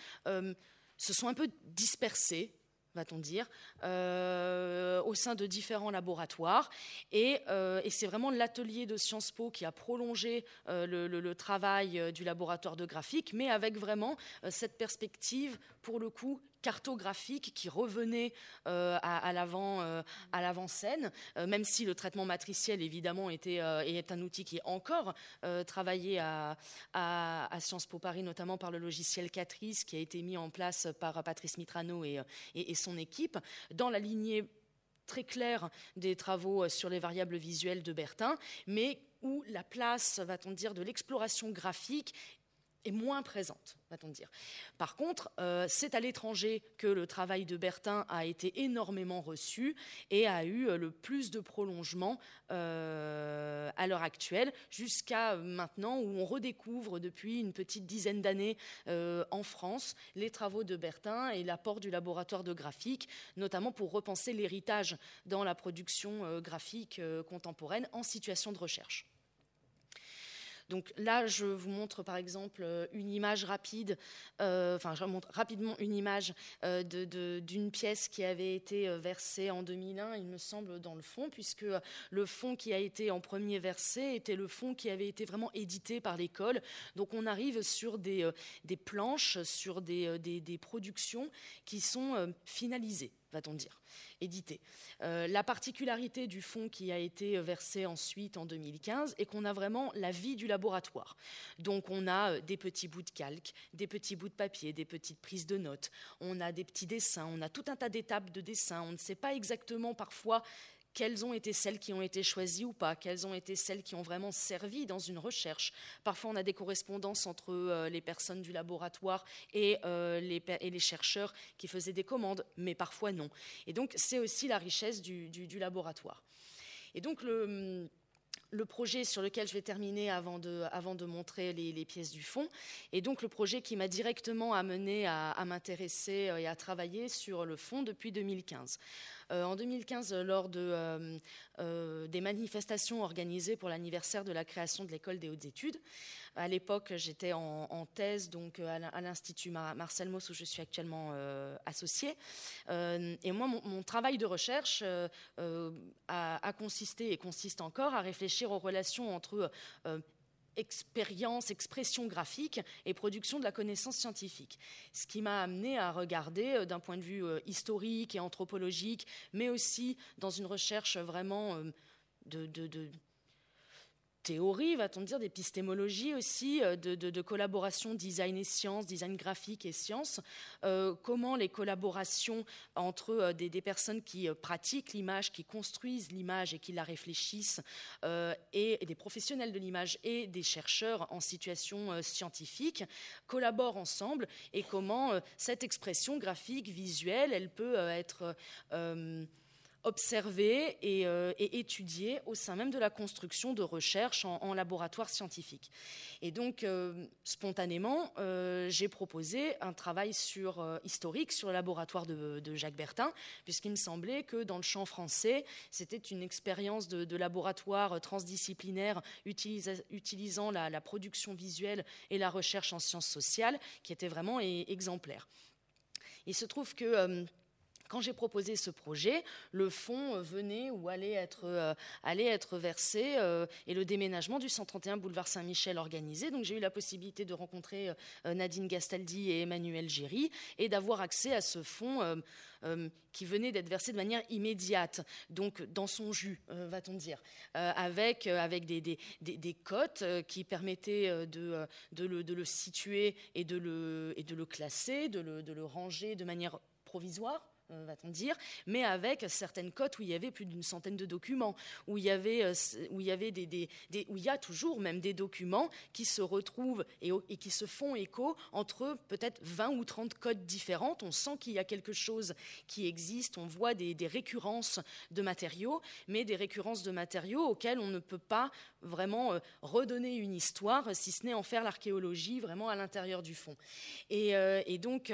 se sont un peu dispersés va-t-on dire, au sein de différents laboratoires. Et, c'est vraiment l'atelier de Sciences Po qui a prolongé le, travail du laboratoire de graphique, mais avec vraiment cette perspective, pour le coup, cartographique qui revenait euh, à, euh, à l'avant-scène, euh, même si le traitement matriciel, évidemment, était, est un outil qui est encore travaillé à, à, Sciences Po Paris, notamment par le logiciel Catrice, qui a été mis en place par Patrice Mitrano et, et, son équipe, dans la lignée très claire des travaux sur les variables visuelles de Bertin, mais où la place, va-t-on dire, de l'exploration graphique est moins présente, va-t-on dire. Par contre, euh, c'est à l'étranger que le travail de Bertin a été énormément reçu et a eu euh, le plus de prolongement euh, à l'heure actuelle, jusqu'à maintenant où on redécouvre depuis une petite dizaine d'années en France les travaux de Bertin et l'apport du laboratoire de graphique, notamment pour repenser l'héritage dans la production graphique contemporaine en situation de recherche. Donc là, je vous montre par exemple euh, une image rapide, euh, enfin je montre rapidement une image euh, d'une pièce qui avait été versée en 2001, il me semble, dans le fond, puisque le fond qui a été en premier versé était le fond qui avait été vraiment édité par l'école. Donc on arrive sur des, planches, sur des, des productions qui sont finalisées va-t-on dire, édité. Euh, la particularité du fonds qui a été versé ensuite en 2015 est qu'on a vraiment la vie du laboratoire. Donc on a euh, des petits bouts de calque, des petits bouts de papier, des petites prises de notes, on a des petits dessins, on a tout un tas d'étapes de dessins, on ne sait pas exactement parfois quelles ont été celles qui ont été choisies ou pas, quelles ont été celles qui ont vraiment servi dans une recherche. Parfois, on a des correspondances entre euh, les personnes du laboratoire et, euh, les, et, les, chercheurs qui faisaient des commandes, mais parfois non. Et donc, c'est aussi la richesse du, laboratoire. Et donc, le le projet sur lequel je vais terminer avant de, montrer les, pièces du fond, et donc le projet qui m'a directement amené à, à m'intéresser et à travailler sur le fond depuis 2015. Euh, en 2015, lors de, euh, euh, des manifestations organisées pour l'anniversaire de la création de l'école des hautes études, à l'époque, j'étais en, thèse donc à l'Institut Marcel Mauss où je suis actuellement associée. et moi, mon, travail de recherche a, consisté et consiste encore à réfléchir aux relations entre expérience, expression graphique et production de la connaissance scientifique. Ce qui m'a amené à regarder euh, d'un point de vue euh, historique et anthropologique, mais aussi dans une recherche vraiment euh, de, théorie, va-t-on dire, d'épistémologie aussi, euh, de, collaboration design et sciences, design graphique et sciences, euh, comment les collaborations entre euh, des, personnes qui pratiquent l'image, qui construisent l'image et qui la réfléchissent, et, des professionnels de l'image et des chercheurs en situation scientifique collaborent ensemble, et comment cette expression graphique, visuelle, elle peut être observé euh, et, étudié au sein même de la construction de recherche en, laboratoire scientifique. Et donc, euh, spontanément, euh, j'ai proposé un travail sur, historique sur le laboratoire de, Jacques Bertin, puisqu'il me semblait que dans le champ français, c'était une expérience de, laboratoire transdisciplinaire utilisant la, la, production visuelle et la recherche en sciences sociales qui était vraiment exemplaire. Il se trouve que quand j'ai proposé ce projet, le fonds euh, venait ou allait être, euh, allait être versé euh, et le déménagement du 131 boulevard Saint-Michel organisé. Donc j'ai eu la possibilité de rencontrer Nadine Gastaldi et Emmanuel Géry et d'avoir accès à ce fonds qui venait d'être versé de manière immédiate, donc dans son jus, va-t-on dire, avec, avec des, des, des, cotes qui permettaient de, de, le, de, le, situer et de le, et de le classer, de le, de le ranger de manière provisoire va-t-on dire, mais avec certaines cotes où il y avait plus d'une centaine de documents, où il y avait, euh, où il y avait des, où il y a toujours même des documents qui se retrouvent et, qui se font écho entre peut-être 20 ou 30 codes différentes. On sent qu'il y a quelque chose qui existe, on voit des, récurrences de matériaux, mais des récurrences de matériaux auxquels on ne peut pas vraiment euh, redonner une histoire, si ce n'est en faire l'archéologie vraiment à l'intérieur du fond. Et, et donc,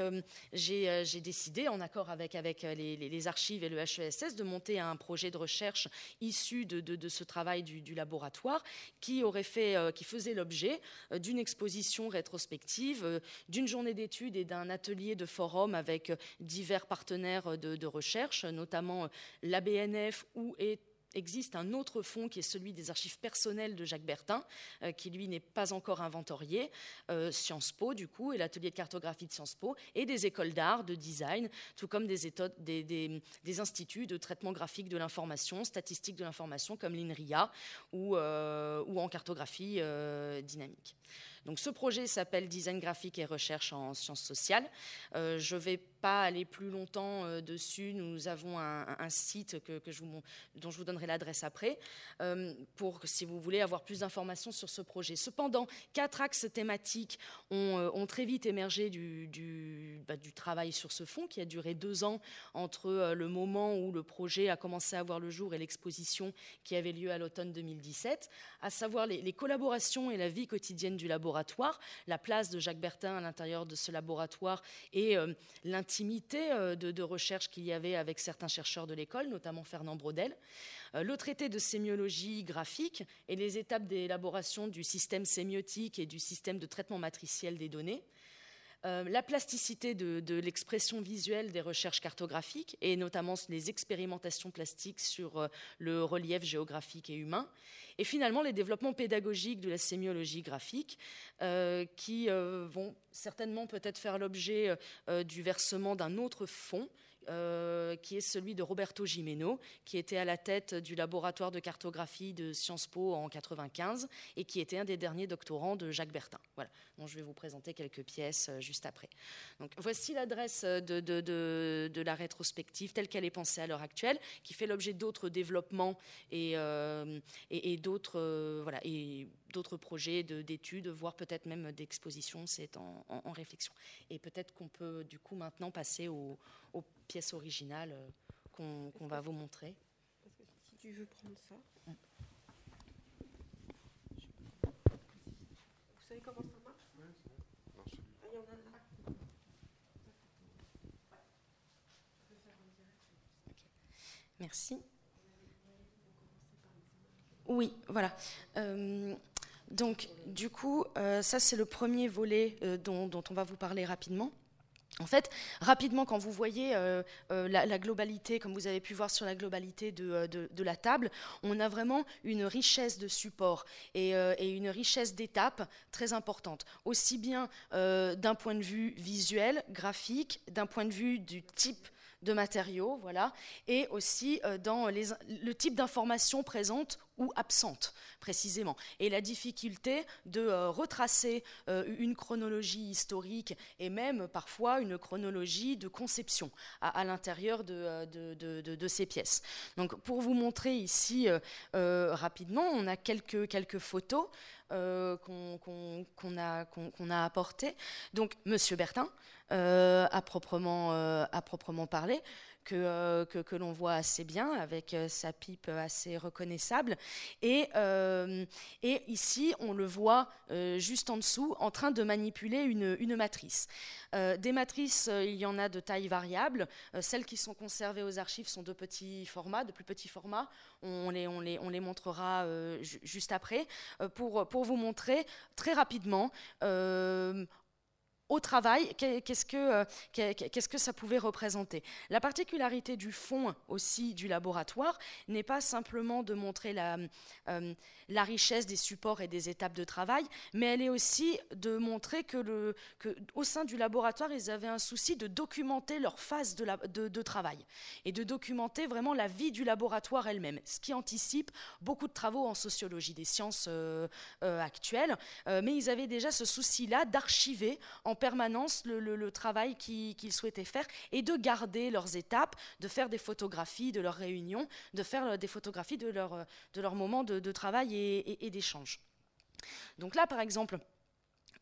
j'ai décidé, en accord avec avec euh, les, archives et le HESS de monter un projet de recherche issu de, ce travail du, laboratoire qui, aurait fait, euh, qui faisait l'objet euh, d'une exposition rétrospective, d'une journée d'études et d'un atelier de forum avec divers partenaires de, de recherche, notamment la BNF ou est existe un autre fonds qui est celui des archives personnelles de Jacques Bertin, euh, qui lui n'est pas encore inventorié, euh, Sciences Po du coup, et l'atelier de cartographie de Sciences Po, et des écoles d'art, de design, tout comme des, instituts de traitement graphique de l'information, statistique de l'information, comme l'INRIA, ou, euh, ou en cartographie dynamique. Donc ce projet s'appelle Design graphique et recherche en sciences sociales. je ne vais pas aller plus longtemps euh, dessus. Nous avons un, site que, je vous, dont je vous donnerai l'adresse après, euh, pour si vous voulez avoir plus d'informations sur ce projet. Cependant, quatre axes thématiques ont, euh, très vite émergé du, bah, travail sur ce fonds, qui a duré deux ans entre le moment où le projet a commencé à voir le jour et l'exposition qui avait lieu à l'automne 2017, à savoir les collaborations et la vie quotidienne du laboratoire, la place de Jacques Bertin à l'intérieur de ce laboratoire et l'intimité euh, de, recherche qu'il y avait avec certains chercheurs de l'école, notamment Fernand Brodel, euh, le traité de sémiologie graphique et les étapes d'élaboration du système sémiotique et du système de traitement matriciel des données, euh, la plasticité de, l'expression visuelle des recherches cartographiques et notamment les expérimentations plastiques sur le relief géographique et humain, et finalement les développements pédagogiques de la sémiologie graphique qui vont certainement peut-être faire l'objet du versement d'un autre fonds euh, qui est celui de Roberto Gimeno, qui était à la tête du laboratoire de cartographie de Sciences Po en 95 et qui était un des derniers doctorants de Jacques Bertin. Voilà, donc je vais vous présenter quelques pièces euh, juste après. Donc voici l'adresse de, de, la rétrospective telle qu'elle est pensée à l'heure actuelle, qui fait l'objet d'autres développements et, euh, et, d'autres voilà et d'autres projets d'études, voire peut-être même d'expositions. C'est en, en, réflexion. Et peut-être qu'on peut du coup maintenant passer aux, aux pièces originales euh, qu'on va vous montrer. Parce que si tu veux prendre ça. Vous savez comment ça marche? Oui, c'est bon. Ah, il y en a là. Merci. Oui, voilà. Euh, donc, du coup, euh, ça, c'est le premier volet euh, dont, on va vous parler rapidement. En fait, rapidement, quand vous voyez euh, la, globalité, comme vous avez pu voir sur la globalité de, la table, on a vraiment une richesse de supports et, une richesse d'étapes très importante, aussi bien d'un point de vue visuel, graphique, d'un point de vue du type de matériaux, voilà, et aussi dans le type d'informations présentes ou absente, précisément. Et la difficulté de euh, retracer euh, une chronologie historique et même parfois une chronologie de conception à, l'intérieur euh, de, de, ces pièces. Donc pour vous montrer ici rapidement, on a quelques, quelques photos qu'on a, qu'on a apportées. Donc Monsieur Bertin, à, proprement, à proprement parler, euh, que, l'on voit assez bien avec euh, sa pipe assez reconnaissable. Et, euh, ici, on le voit juste en dessous en train de manipuler une, matrice. des matrices, il y en a de taille variable. celles qui sont conservées aux archives sont de petits formats, de plus petits formats. On les, on les, on les montrera juste après pour vous montrer très rapidement au travail, qu'est-ce que, euh, qu'est-ce que ça pouvait représenter. La particularité du fond aussi du laboratoire n'est pas simplement de montrer la, euh, la richesse des supports et des étapes de travail, mais elle est aussi de montrer que, le, que au sein du laboratoire, ils avaient un souci de documenter leur phase de, la, de, travail et de documenter vraiment la vie du laboratoire elle-même, ce qui anticipe beaucoup de travaux en sociologie des sciences euh, actuelles, mais ils avaient déjà ce souci-là d'archiver en permanence le, travail qu'ils souhaitaient faire et de garder leurs étapes, de faire des photographies de leurs réunions, de faire euh, des photographies de leurs de leur moments de, travail et d'échange. Donc là, par exemple,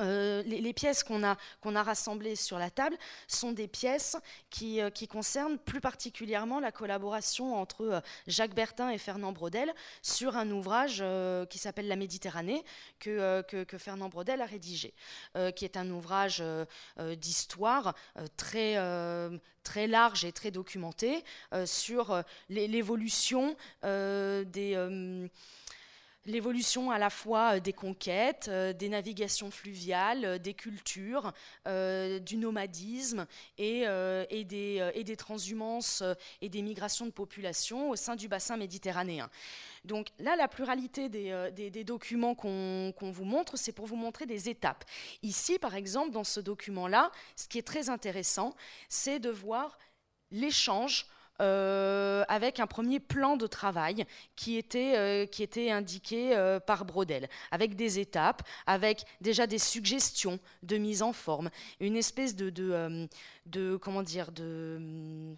euh, les, pièces qu'on a, rassemblées sur la table sont des pièces qui, euh, concernent plus particulièrement la collaboration entre euh, Jacques Bertin et Fernand Braudel sur un ouvrage qui s'appelle La Méditerranée que, Fernand Braudel a rédigé, qui est un ouvrage d'histoire très large et très documenté sur l'évolution des l'évolution à la fois euh, des conquêtes, euh, des navigations fluviales, euh, des cultures, du nomadisme et, des, transhumances et des migrations de population au sein du bassin méditerranéen. Donc là, la pluralité des, documents qu'on vous montre, c'est pour vous montrer des étapes. Ici, par exemple, dans ce document-là, ce qui est très intéressant, c'est de voir l'échange euh, avec un premier plan de travail qui était, euh, qui était indiqué euh, par Brodel, avec des étapes, avec déjà des suggestions de mise en forme, une espèce de, de, de comment dire, de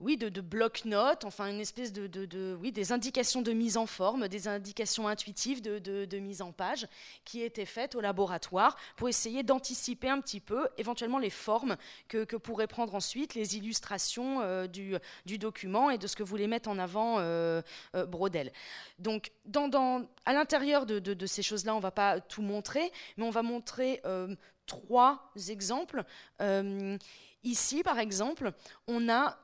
oui, de, de bloc-notes, enfin une espèce de, oui, des indications de mise en forme, des indications intuitives de, mise en page qui étaient faites au laboratoire pour essayer d'anticiper un petit peu éventuellement les formes que, que pourraient prendre ensuite les illustrations euh, du, du, document et de ce que voulait mettre en avant euh, euh, Brodel. Donc, dans, à l'intérieur de, ces choses-là, on ne va pas tout montrer, mais on va montrer trois exemples. ici, par exemple, on a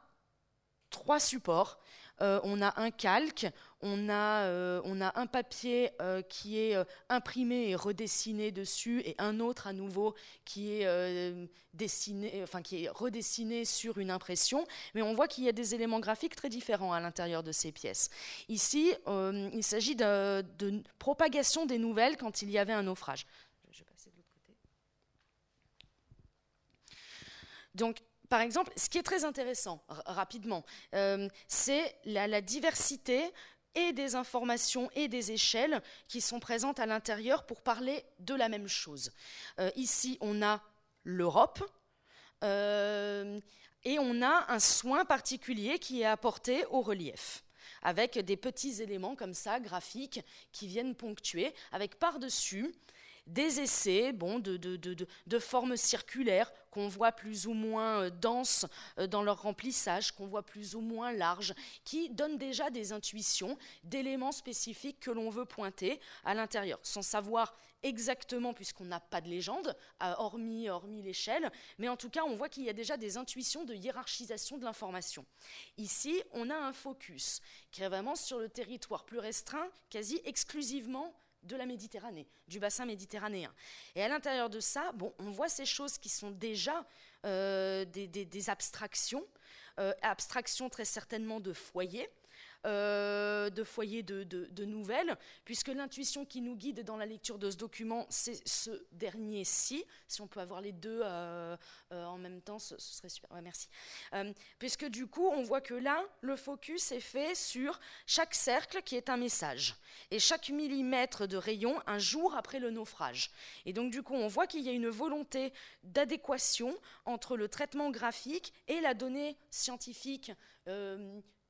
trois supports. Euh, on a un calque, on a, euh, on a un papier euh, qui est imprimé et redessiné dessus, et un autre à nouveau qui est, dessiné, enfin, qui est redessiné sur une impression. Mais on voit qu'il y a des éléments graphiques très différents à l'intérieur de ces pièces. Ici, il s'agit de, de, propagation des nouvelles quand il y avait un naufrage. Je vais passer de l'autre côté. Donc, par exemple, ce qui est très intéressant, rapidement, euh, c'est la, diversité et des informations et des échelles qui sont présentes à l'intérieur pour parler de la même chose. Euh, ici, on a l'Europe. Euh, et on a un soin particulier qui est apporté au relief avec des petits éléments comme ça, graphiques, qui viennent ponctuer, avec par-dessus des essais bon, de, formes circulaires qu'on voit plus ou moins euh, denses euh, dans leur remplissage, qu'on voit plus ou moins larges, qui donnent déjà des intuitions d'éléments spécifiques que l'on veut pointer à l'intérieur, sans savoir exactement, puisqu'on n'a pas de légende, hormis, hormis l'échelle, mais en tout cas, on voit qu'il y a déjà des intuitions de hiérarchisation de l'information. Ici, on a un focus qui est vraiment sur le territoire plus restreint, quasi exclusivement de la Méditerranée, du bassin méditerranéen. Et à l'intérieur de ça, bon, on voit ces choses qui sont déjà euh, des, abstractions, euh, abstractions très certainement de foyers, euh, de foyers de, nouvelles, puisque l'intuition qui nous guide dans la lecture de ce document, c'est ce dernier-ci. Si on peut avoir les deux euh, euh, en même temps, ce, serait super. merci. puisque du coup, on voit que là, le focus est fait sur chaque cercle qui est un message, et chaque millimètre de rayon un jour après le naufrage. Et donc du coup, on voit qu'il y a une volonté d'adéquation entre le traitement graphique et la donnée scientifique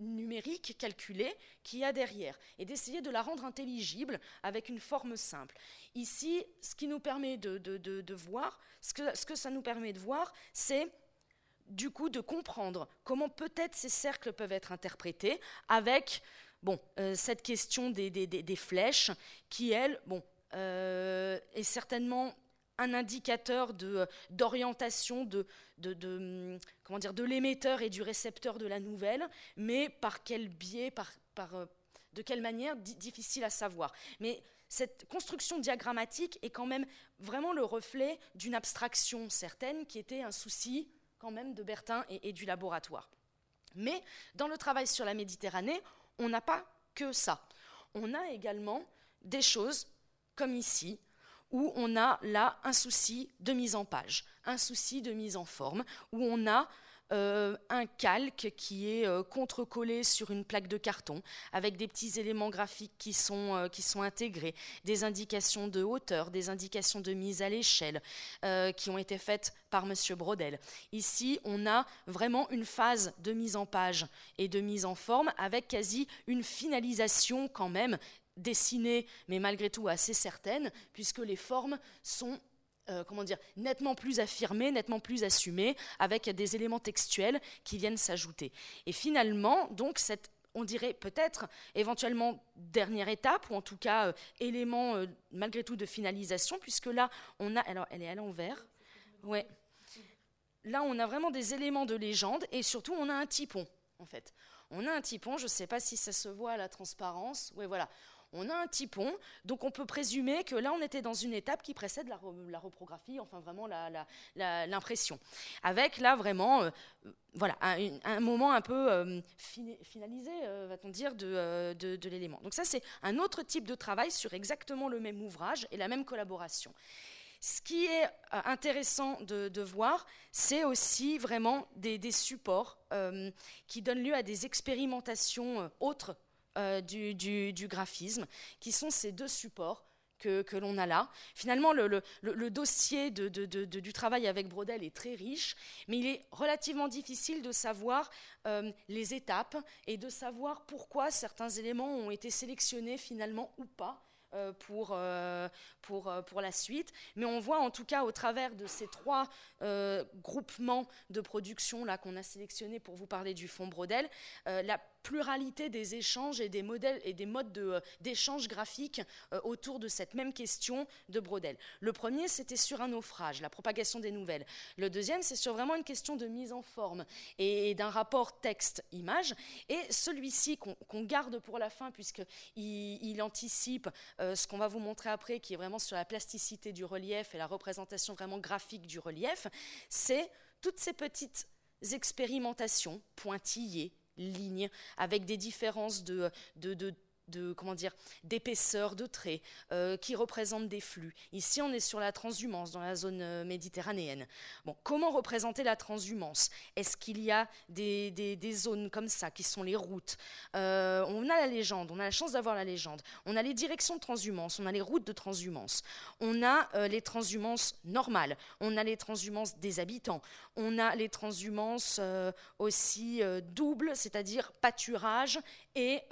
numérique calculée qu'il y a derrière et d'essayer de la rendre intelligible avec une forme simple. Ici, ce qui nous permet de, voir, ce que, ça nous permet de voir, c'est du coup de comprendre comment peut-être ces cercles peuvent être interprétés avec bon, euh, cette question des, des, flèches qui, elle, bon, euh, est certainement un indicateur d'orientation de, de, de, comment dire, de l'émetteur et du récepteur de la nouvelle, mais par quel biais, par, euh, de quelle manière, difficile à savoir. Mais cette construction diagrammatique est quand même vraiment le reflet d'une abstraction certaine qui était un souci quand même de Bertin et du laboratoire. Mais dans le travail sur la Méditerranée, on n'a pas que ça. On a également des choses comme ici, où on a là un souci de mise en page, un souci de mise en forme, où on a euh, un calque qui est euh, contre-collé sur une plaque de carton avec des petits éléments graphiques qui sont, euh, qui sont intégrés, des indications de hauteur, des indications de mise à l'échelle qui ont été faites par M. Brodel. Ici, on a vraiment une phase de mise en page et de mise en forme avec quasi une finalisation quand même dessinée, mais malgré tout assez certaine, puisque les formes sont euh, comment dire, nettement plus affirmées, nettement plus assumées, avec des éléments textuels qui viennent s'ajouter. Et finalement, donc, cette on dirait peut-être éventuellement dernière étape, ou en tout cas euh, élément euh, malgré tout de finalisation, puisque là, on a. Alors, elle est à l'envers. Ouais. Là, on a vraiment des éléments de légende, et surtout, on a un typon, en fait. On a un typon, je ne sais pas si ça se voit à la transparence. Oui, voilà on a un typon, donc on peut présumer que là on était dans une étape qui précède la, reprographie, enfin vraiment l'impression. Avec là vraiment, euh, voilà, un, moment un peu euh, finalisé, euh, va-t-on dire, de, l'élément. Donc ça c'est un autre type de travail sur exactement le même ouvrage et la même collaboration. Ce qui est intéressant de, voir, c'est aussi vraiment des supports qui donnent lieu à des expérimentations autres euh, du, graphisme, qui sont ces deux supports que, l'on a là. Finalement, le, dossier du travail avec Brodel est très riche, mais il est relativement difficile de savoir euh, les étapes et de savoir pourquoi certains éléments ont été sélectionnés finalement ou pas euh, pour, pour, pour la suite. Mais on voit en tout cas au travers de ces trois groupements de production là qu'on a sélectionnés pour vous parler du fonds Brodel, la pluralité des échanges et des modèles et des modes d'échange graphique autour de cette même question de Brodel. Le premier, c'était sur un naufrage, la propagation des nouvelles. Le deuxième, c'est sur vraiment une question de mise en forme et, d'un rapport texte-image. Et celui-ci qu'on garde pour la fin, puisqu'il il anticipe euh, ce qu'on va vous montrer après, qui est vraiment sur la plasticité du relief et la représentation vraiment graphique du relief, c'est toutes ces petites expérimentations pointillées, lignes, avec des différences de, de comment dire d'épaisseur de traits euh, qui représentent des flux. Ici, on est sur la transhumance dans la zone euh, méditerranéenne. Comment représenter la transhumance? Est-ce qu'il y a des, des, zones comme ça qui sont les routes? Euh, On a la légende, on a la chance d'avoir la légende. On a les directions de transhumance, on a les routes de transhumance, on a les transhumances normales, on a les transhumances des habitants, on a les transhumances aussi doubles, c'est-à-dire pâturage et,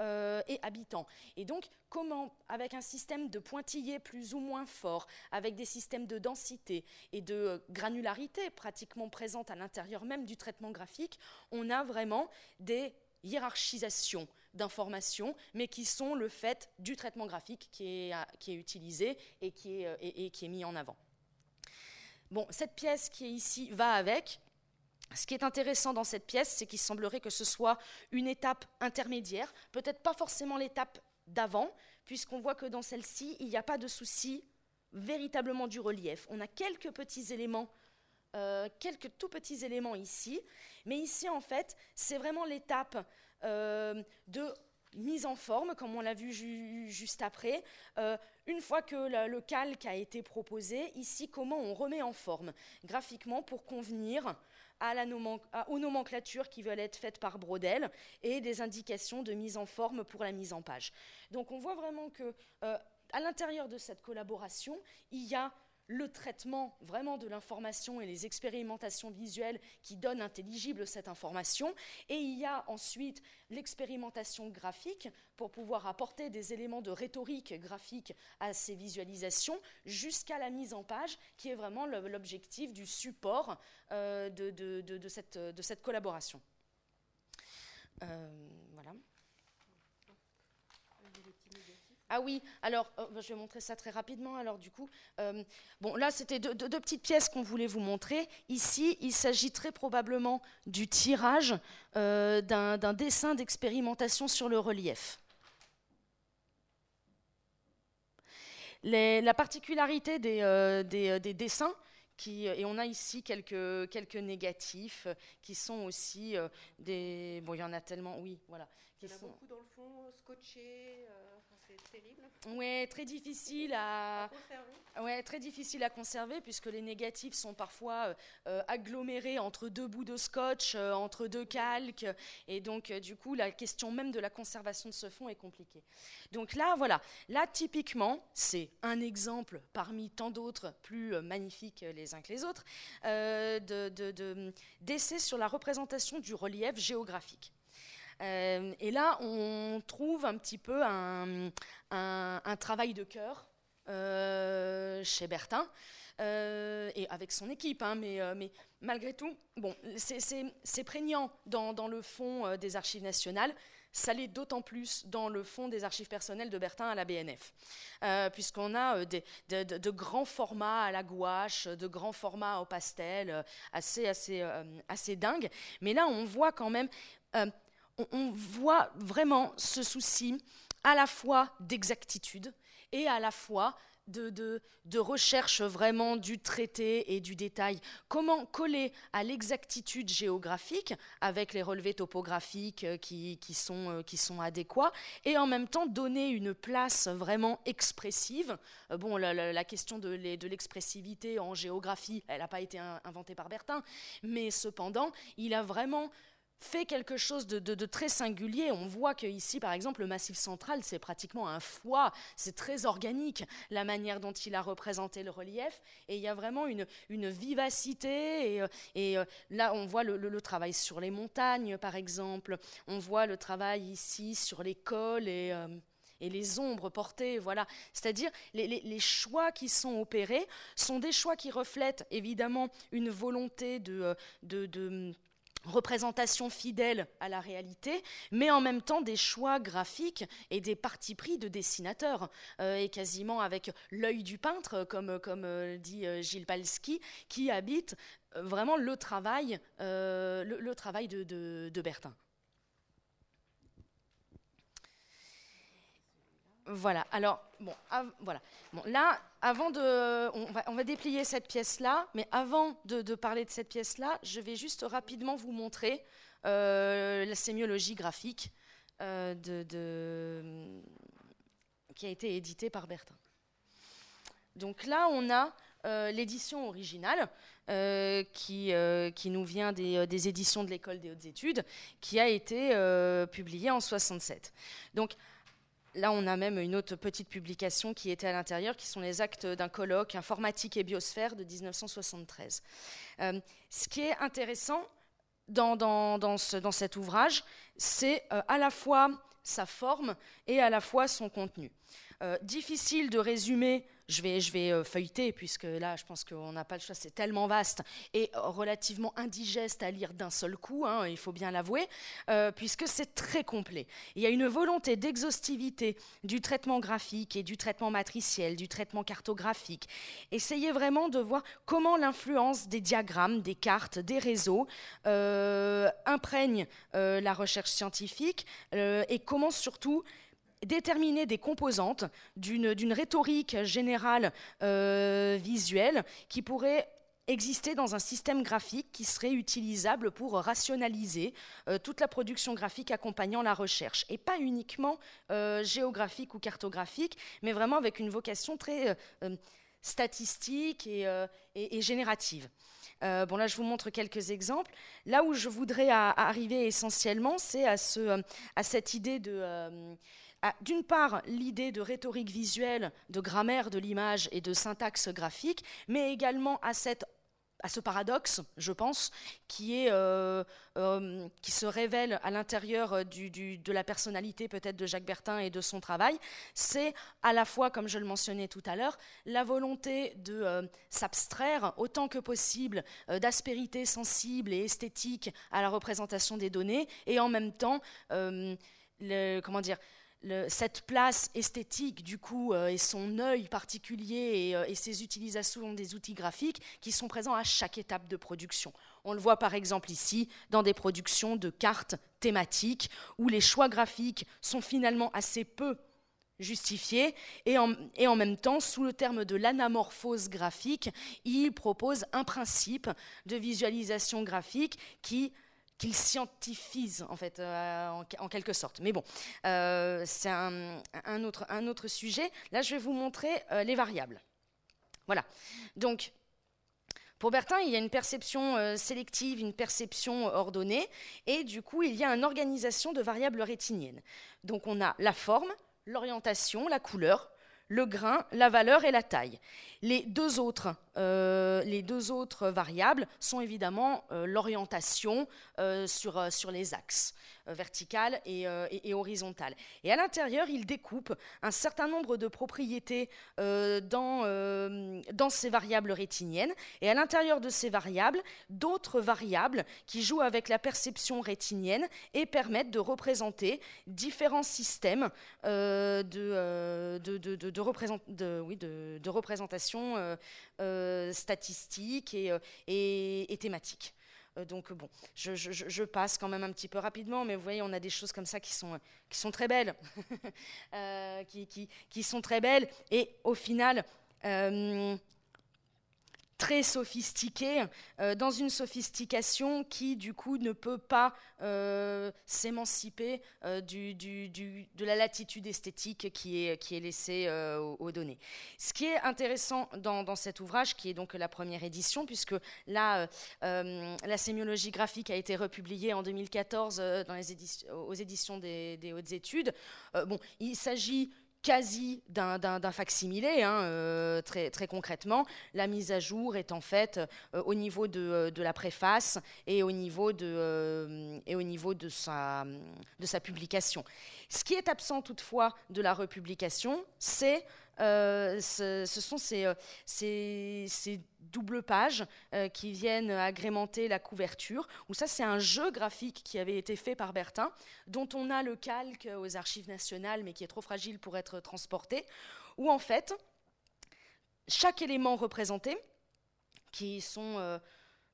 et habitants. Et donc, comment, avec un système de pointillés plus ou moins fort, avec des systèmes de densité et de euh, granularité pratiquement présentes à l'intérieur même du traitement graphique, on a vraiment des hiérarchisations d'informations, mais qui sont le fait du traitement graphique qui est, utilisé euh, et qui est mis en avant. Bon, cette pièce qui est ici va avec. Ce qui est intéressant dans cette pièce, c'est qu'il semblerait que ce soit une étape intermédiaire, peut-être pas forcément l'étape d'avant, puisqu'on voit que dans celle-ci, il n'y a pas de souci véritablement du relief. On a quelques petits éléments, euh, quelques tout petits éléments ici, mais ici, en fait, c'est vraiment l'étape euh, de mise en forme, comme on l'a vu juste après. Euh, une fois que le, calque a été proposé, ici, comment on remet en forme graphiquement pour convenir à la aux nomenclatures qui veulent être faites par Brodel et des indications de mise en forme pour la mise en page. Donc on voit vraiment que euh, à l'intérieur de cette collaboration, il y a le traitement vraiment de l'information et les expérimentations visuelles qui donnent intelligible cette information. Et il y a ensuite l'expérimentation graphique pour pouvoir apporter des éléments de rhétorique graphique à ces visualisations jusqu'à la mise en page qui est vraiment l'objectif du support euh, de, cette, collaboration. Euh, voilà. Ah oui, alors euh, bah, je vais montrer ça très rapidement. Alors du coup, euh, bon là c'était deux, petites pièces qu'on voulait vous montrer. Ici, il s'agit très probablement du tirage euh, d'un dessin d'expérimentation sur le relief. la particularité des, dessins, et on a ici quelques, quelques négatifs qui sont aussi des. Bon, il y en a tellement, oui, voilà. il y en a beaucoup dans le fond, terrible. Ouais, très difficile à, ouais, très difficile à conserver puisque les négatifs sont parfois euh, euh, agglomérés entre deux bouts de scotch, euh, entre deux calques, et donc du coup la question même de la conservation de ce fond est compliquée. Donc là, voilà, là typiquement, c'est un exemple parmi tant d'autres plus magnifiques les uns que les autres d'essais de, sur la représentation du relief géographique. Euh, et là, on trouve un petit peu un, travail de cœur euh, chez Bertin. Euh, et avec son équipe, hein, mais, malgré tout, bon, c'est prégnant dans, le fond des archives nationales, ça l'est d'autant plus dans le fond des archives personnelles de Bertin à la BNF, puisqu'on a de, grands formats à la gouache, de grands formats au pastel, assez, assez, assez dingues, mais là on voit quand même on, voit vraiment ce souci à la fois d'exactitude et à la fois de, recherche vraiment du traité et du détail. Comment coller à l'exactitude géographique avec les relevés topographiques euh, qui, sont, euh, qui sont adéquats et en même temps donner une place vraiment expressive. Euh, bon, la, question de l'expressivité en géographie, elle n'a pas été inventée par Bertin, mais cependant, il a vraiment fait quelque chose de, très singulier. On voit qu'ici, par exemple, le massif central, c'est pratiquement un foie, c'est très organique, la manière dont il a représenté le relief, et il y a vraiment une, vivacité, et, euh, euh, là, on voit le, travail sur les montagnes, par exemple, on voit le travail ici sur les cols et... Euh, les ombres portées, voilà. C'est-à-dire les, choix qui sont opérés sont des choix qui reflètent évidemment une volonté de représentation fidèle à la réalité, mais en même temps des choix graphiques et des partis pris de dessinateurs, euh, et quasiment avec l'œil du peintre, comme, euh, dit euh, Gilles Palski, qui habite vraiment le travail, le, travail de, de Bertin. Voilà, alors, bon, voilà. Là, avant de. On va, déplier cette pièce-là, mais avant de, parler de cette pièce-là, je vais juste rapidement vous montrer euh, la sémiologie graphique euh, qui a été édité par Bertin. Donc là, on a l'édition originale qui, qui, nous vient des, des éditions de l'école des hautes études, qui a été publiée en 67. Donc Là, on a même une autre petite publication qui était à l'intérieur, qui sont les actes d'un colloque informatique et biosphère de 1973. Euh, ce qui est intéressant dans, dans, cet ouvrage, c'est euh, à la fois sa forme et à la fois son contenu. Euh, difficile de résumer je vais, je vais euh, feuilleter, puisque là, je pense qu'on n'a pas le choix, c'est tellement vaste et relativement indigeste à lire d'un seul coup, hein, il faut bien l'avouer, euh, puisque c'est très complet. Il y a une volonté d'exhaustivité du traitement graphique et du traitement matriciel, du traitement cartographique. Essayez vraiment de voir comment l'influence des diagrammes, des cartes, des réseaux euh, imprègne la recherche scientifique et comment surtout déterminer des composantes d'une rhétorique générale euh, visuelle qui pourrait exister dans un système graphique qui serait utilisable pour rationaliser euh, toute la production graphique accompagnant la recherche. Et pas uniquement euh, géographique ou cartographique, mais vraiment avec une vocation très statistique et, générative. bon, là, je vous montre quelques exemples. Là où je voudrais arriver essentiellement, c'est à, ce, à cette idée de d'une part l'idée de rhétorique visuelle, de grammaire de l'image et de syntaxe graphique, mais également à, ce paradoxe, je pense, qui, euh, euh, se révèle à l'intérieur de la personnalité peut-être de Jacques Bertin et de son travail, c'est à la fois, comme je le mentionnais tout à l'heure, la volonté de euh, s'abstraire autant que possible d'aspérité sensible et esthétique à la représentation des données, et en même temps, comment dire, cette place esthétique, du coup, euh, et son œil particulier et, euh, et, ses utilisations des outils graphiques qui sont présents à chaque étape de production. On le voit par exemple ici dans des productions de cartes thématiques où les choix graphiques sont finalement assez peu justifiés et en même temps, sous le terme de l'anamorphose graphique, il propose un principe de visualisation graphique qui scientifise en fait euh, en, quelque sorte. Mais bon, euh, c'est un, autre, un autre sujet. Là, je vais vous montrer euh, les variables. Voilà. Donc, pour Bertin, il y a une perception sélective, une perception ordonnée, et du coup, il y a une organisation de variables rétiniennes. Donc, on a la forme, l'orientation, la couleur, le grain, la valeur et la taille. Les deux autres, les deux autres variables sont évidemment euh, l'orientation euh, sur, sur les axes. Euh, verticale euh, et, horizontale. Et à l'intérieur, il découpe un certain nombre de propriétés euh, dans, dans ces variables rétiniennes. Et à l'intérieur de ces variables, d'autres variables qui jouent avec la perception rétinienne et permettent de représenter différents systèmes de, de, de, représentation statistique et, et thématique. Euh, donc bon, je, passe quand même un petit peu rapidement, mais vous voyez, on a des choses comme ça qui sont, qui sont très belles, euh, qui, qui, sont très belles, et au final, euh, très sophistiqué, euh, dans une sophistication qui, du coup, ne peut pas euh, s'émanciper euh, de la latitude esthétique qui est, laissée aux, données. Ce qui est intéressant dans, cet ouvrage, qui est donc la première édition, puisque là, la sémiologie graphique a été republiée en 2014 dans les aux éditions des, des hautes études. bon, il s'agit quasi d'un facsimilé, hein, euh, très, concrètement. La mise à jour est en fait euh, au niveau de, la préface et au niveau de, euh, et au niveau de, sa, de sa publication. Ce qui est absent toutefois de la republication, c'est euh, ce, sont ces, euh, ces, ces doubles pages euh, qui viennent agrémenter la couverture, où ça c'est un jeu graphique qui avait été fait par Bertin, dont on a le calque aux archives nationales, mais qui est trop fragile pour être transporté, où en fait, chaque élément représenté, qui sont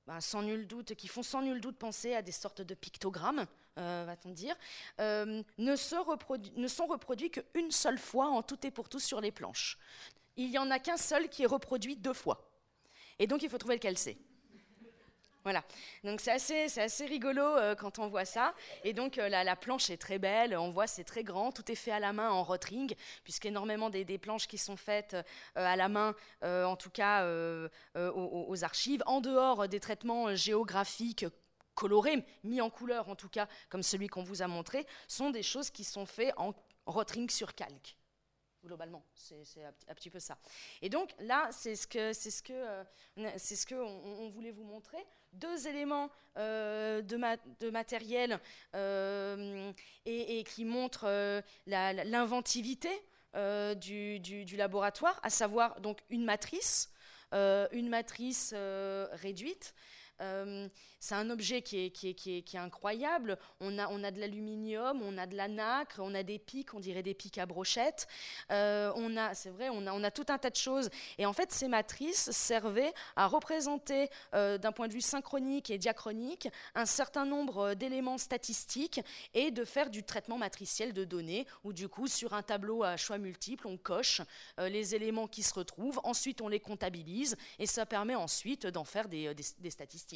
bah, sans nul doute, qui font sans nul doute penser à des sortes de pictogrammes, euh, va-t-on dire, euh, ne, sont reproduits qu'une seule fois en tout et pour tout sur les planches. Il n'y en a qu'un seul qui est reproduit deux fois. Et donc il faut trouver lequel c'est. Voilà, donc c'est assez, assez rigolo euh, quand on voit ça. Et donc la, planche est très belle, on voit c'est très grand, tout est fait à la main en rotring, puisqu'énormément des, planches qui sont faites à la main, en tout cas aux, archives, en dehors des traitements géographiques colorés, mis en couleur en tout cas, comme celui qu'on vous a montré, sont des choses qui sont faites en rotring sur calque globalement. C'est un, petit peu ça. Et donc là, c'est ce que c'est ce que euh, c'est ce que on, voulait vous montrer. Deux éléments euh, de, de, matériel euh, et, qui montrent l'inventivité du, du, du, laboratoire, à savoir donc une matrice, une matrice réduite euh, c'est un objet qui est, incroyable. On a, de l'aluminium, on a de la nacre, on a des pics, on dirait des pics à brochettes. Euh, on a, c'est vrai, on a, tout un tas de choses. Et en fait, ces matrices servaient à représenter, euh, d'un point de vue synchronique et diachronique, un certain nombre d'éléments statistiques et de faire du traitement matriciel de données, où du coup, sur un tableau à choix multiples, on coche les éléments qui se retrouvent. Ensuite, on les comptabilise et ça permet ensuite d'en faire des statistiques.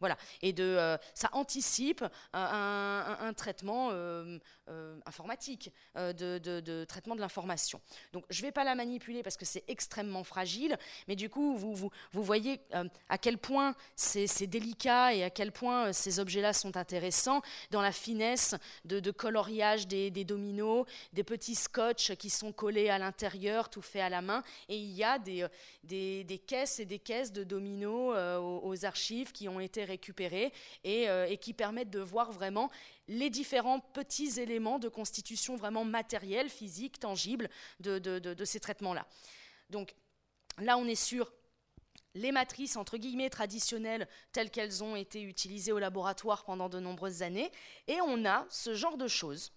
Voilà. Et de, euh, ça anticipe un, traitement euh, euh, informatique, de, traitement de l'information. Donc je ne vais pas la manipuler parce que c'est extrêmement fragile, mais du coup, vous, vous, voyez à quel point c'est délicat et à quel point ces objets-là sont intéressants dans la finesse de, coloriage des, dominos, des petits scotch qui sont collés à l'intérieur, tout fait à la main. Et il y a des, caisses et des caisses de dominos aux archives qui ont été récupérés euh, et, qui permettent de voir vraiment les différents petits éléments de constitution vraiment matérielle, physique, tangible de, ces traitements-là. Donc là, on est sur les matrices entre guillemets traditionnelles telles qu'elles ont été utilisées au laboratoire pendant de nombreuses années, et on a ce genre de choses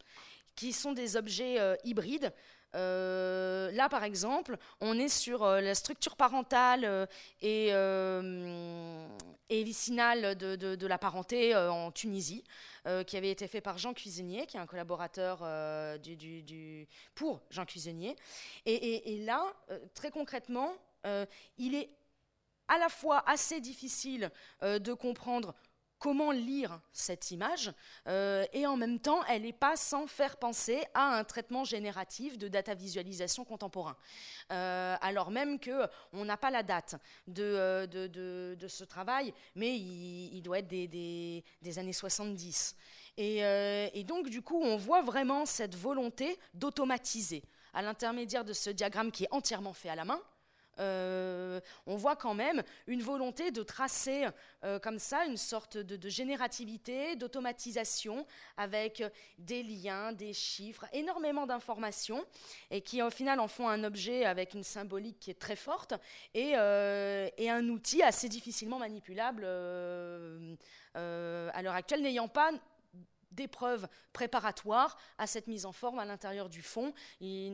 qui sont des objets euh, hybrides là, par exemple, on est sur euh, la structure parentale euh, et, et, vicinale de, la parenté en Tunisie, qui avait été fait par Jean Cuisinier, qui est un collaborateur du, pour Jean Cuisinier. Et là, très concrètement, il est à la fois assez difficile de comprendre comment lire cette image euh, et en même temps elle n'est pas sans faire penser à un traitement génératif de data visualisation contemporain. Euh, alors même que on n'a pas la date de, euh, de, ce travail mais il, doit être des, années 70 et, et, donc du coup on voit vraiment cette volonté d'automatiser. À l'intermédiaire de ce diagramme qui est entièrement fait à la main euh, on voit quand même une volonté de tracer euh, comme ça une sorte de, générativité, d'automatisation avec des liens, des chiffres, énormément d'informations et qui au final en font un objet avec une symbolique qui est très forte et, euh, et un outil assez difficilement manipulable à l'heure actuelle, n'ayant pas d'épreuves préparatoires à cette mise en forme à l'intérieur du fond.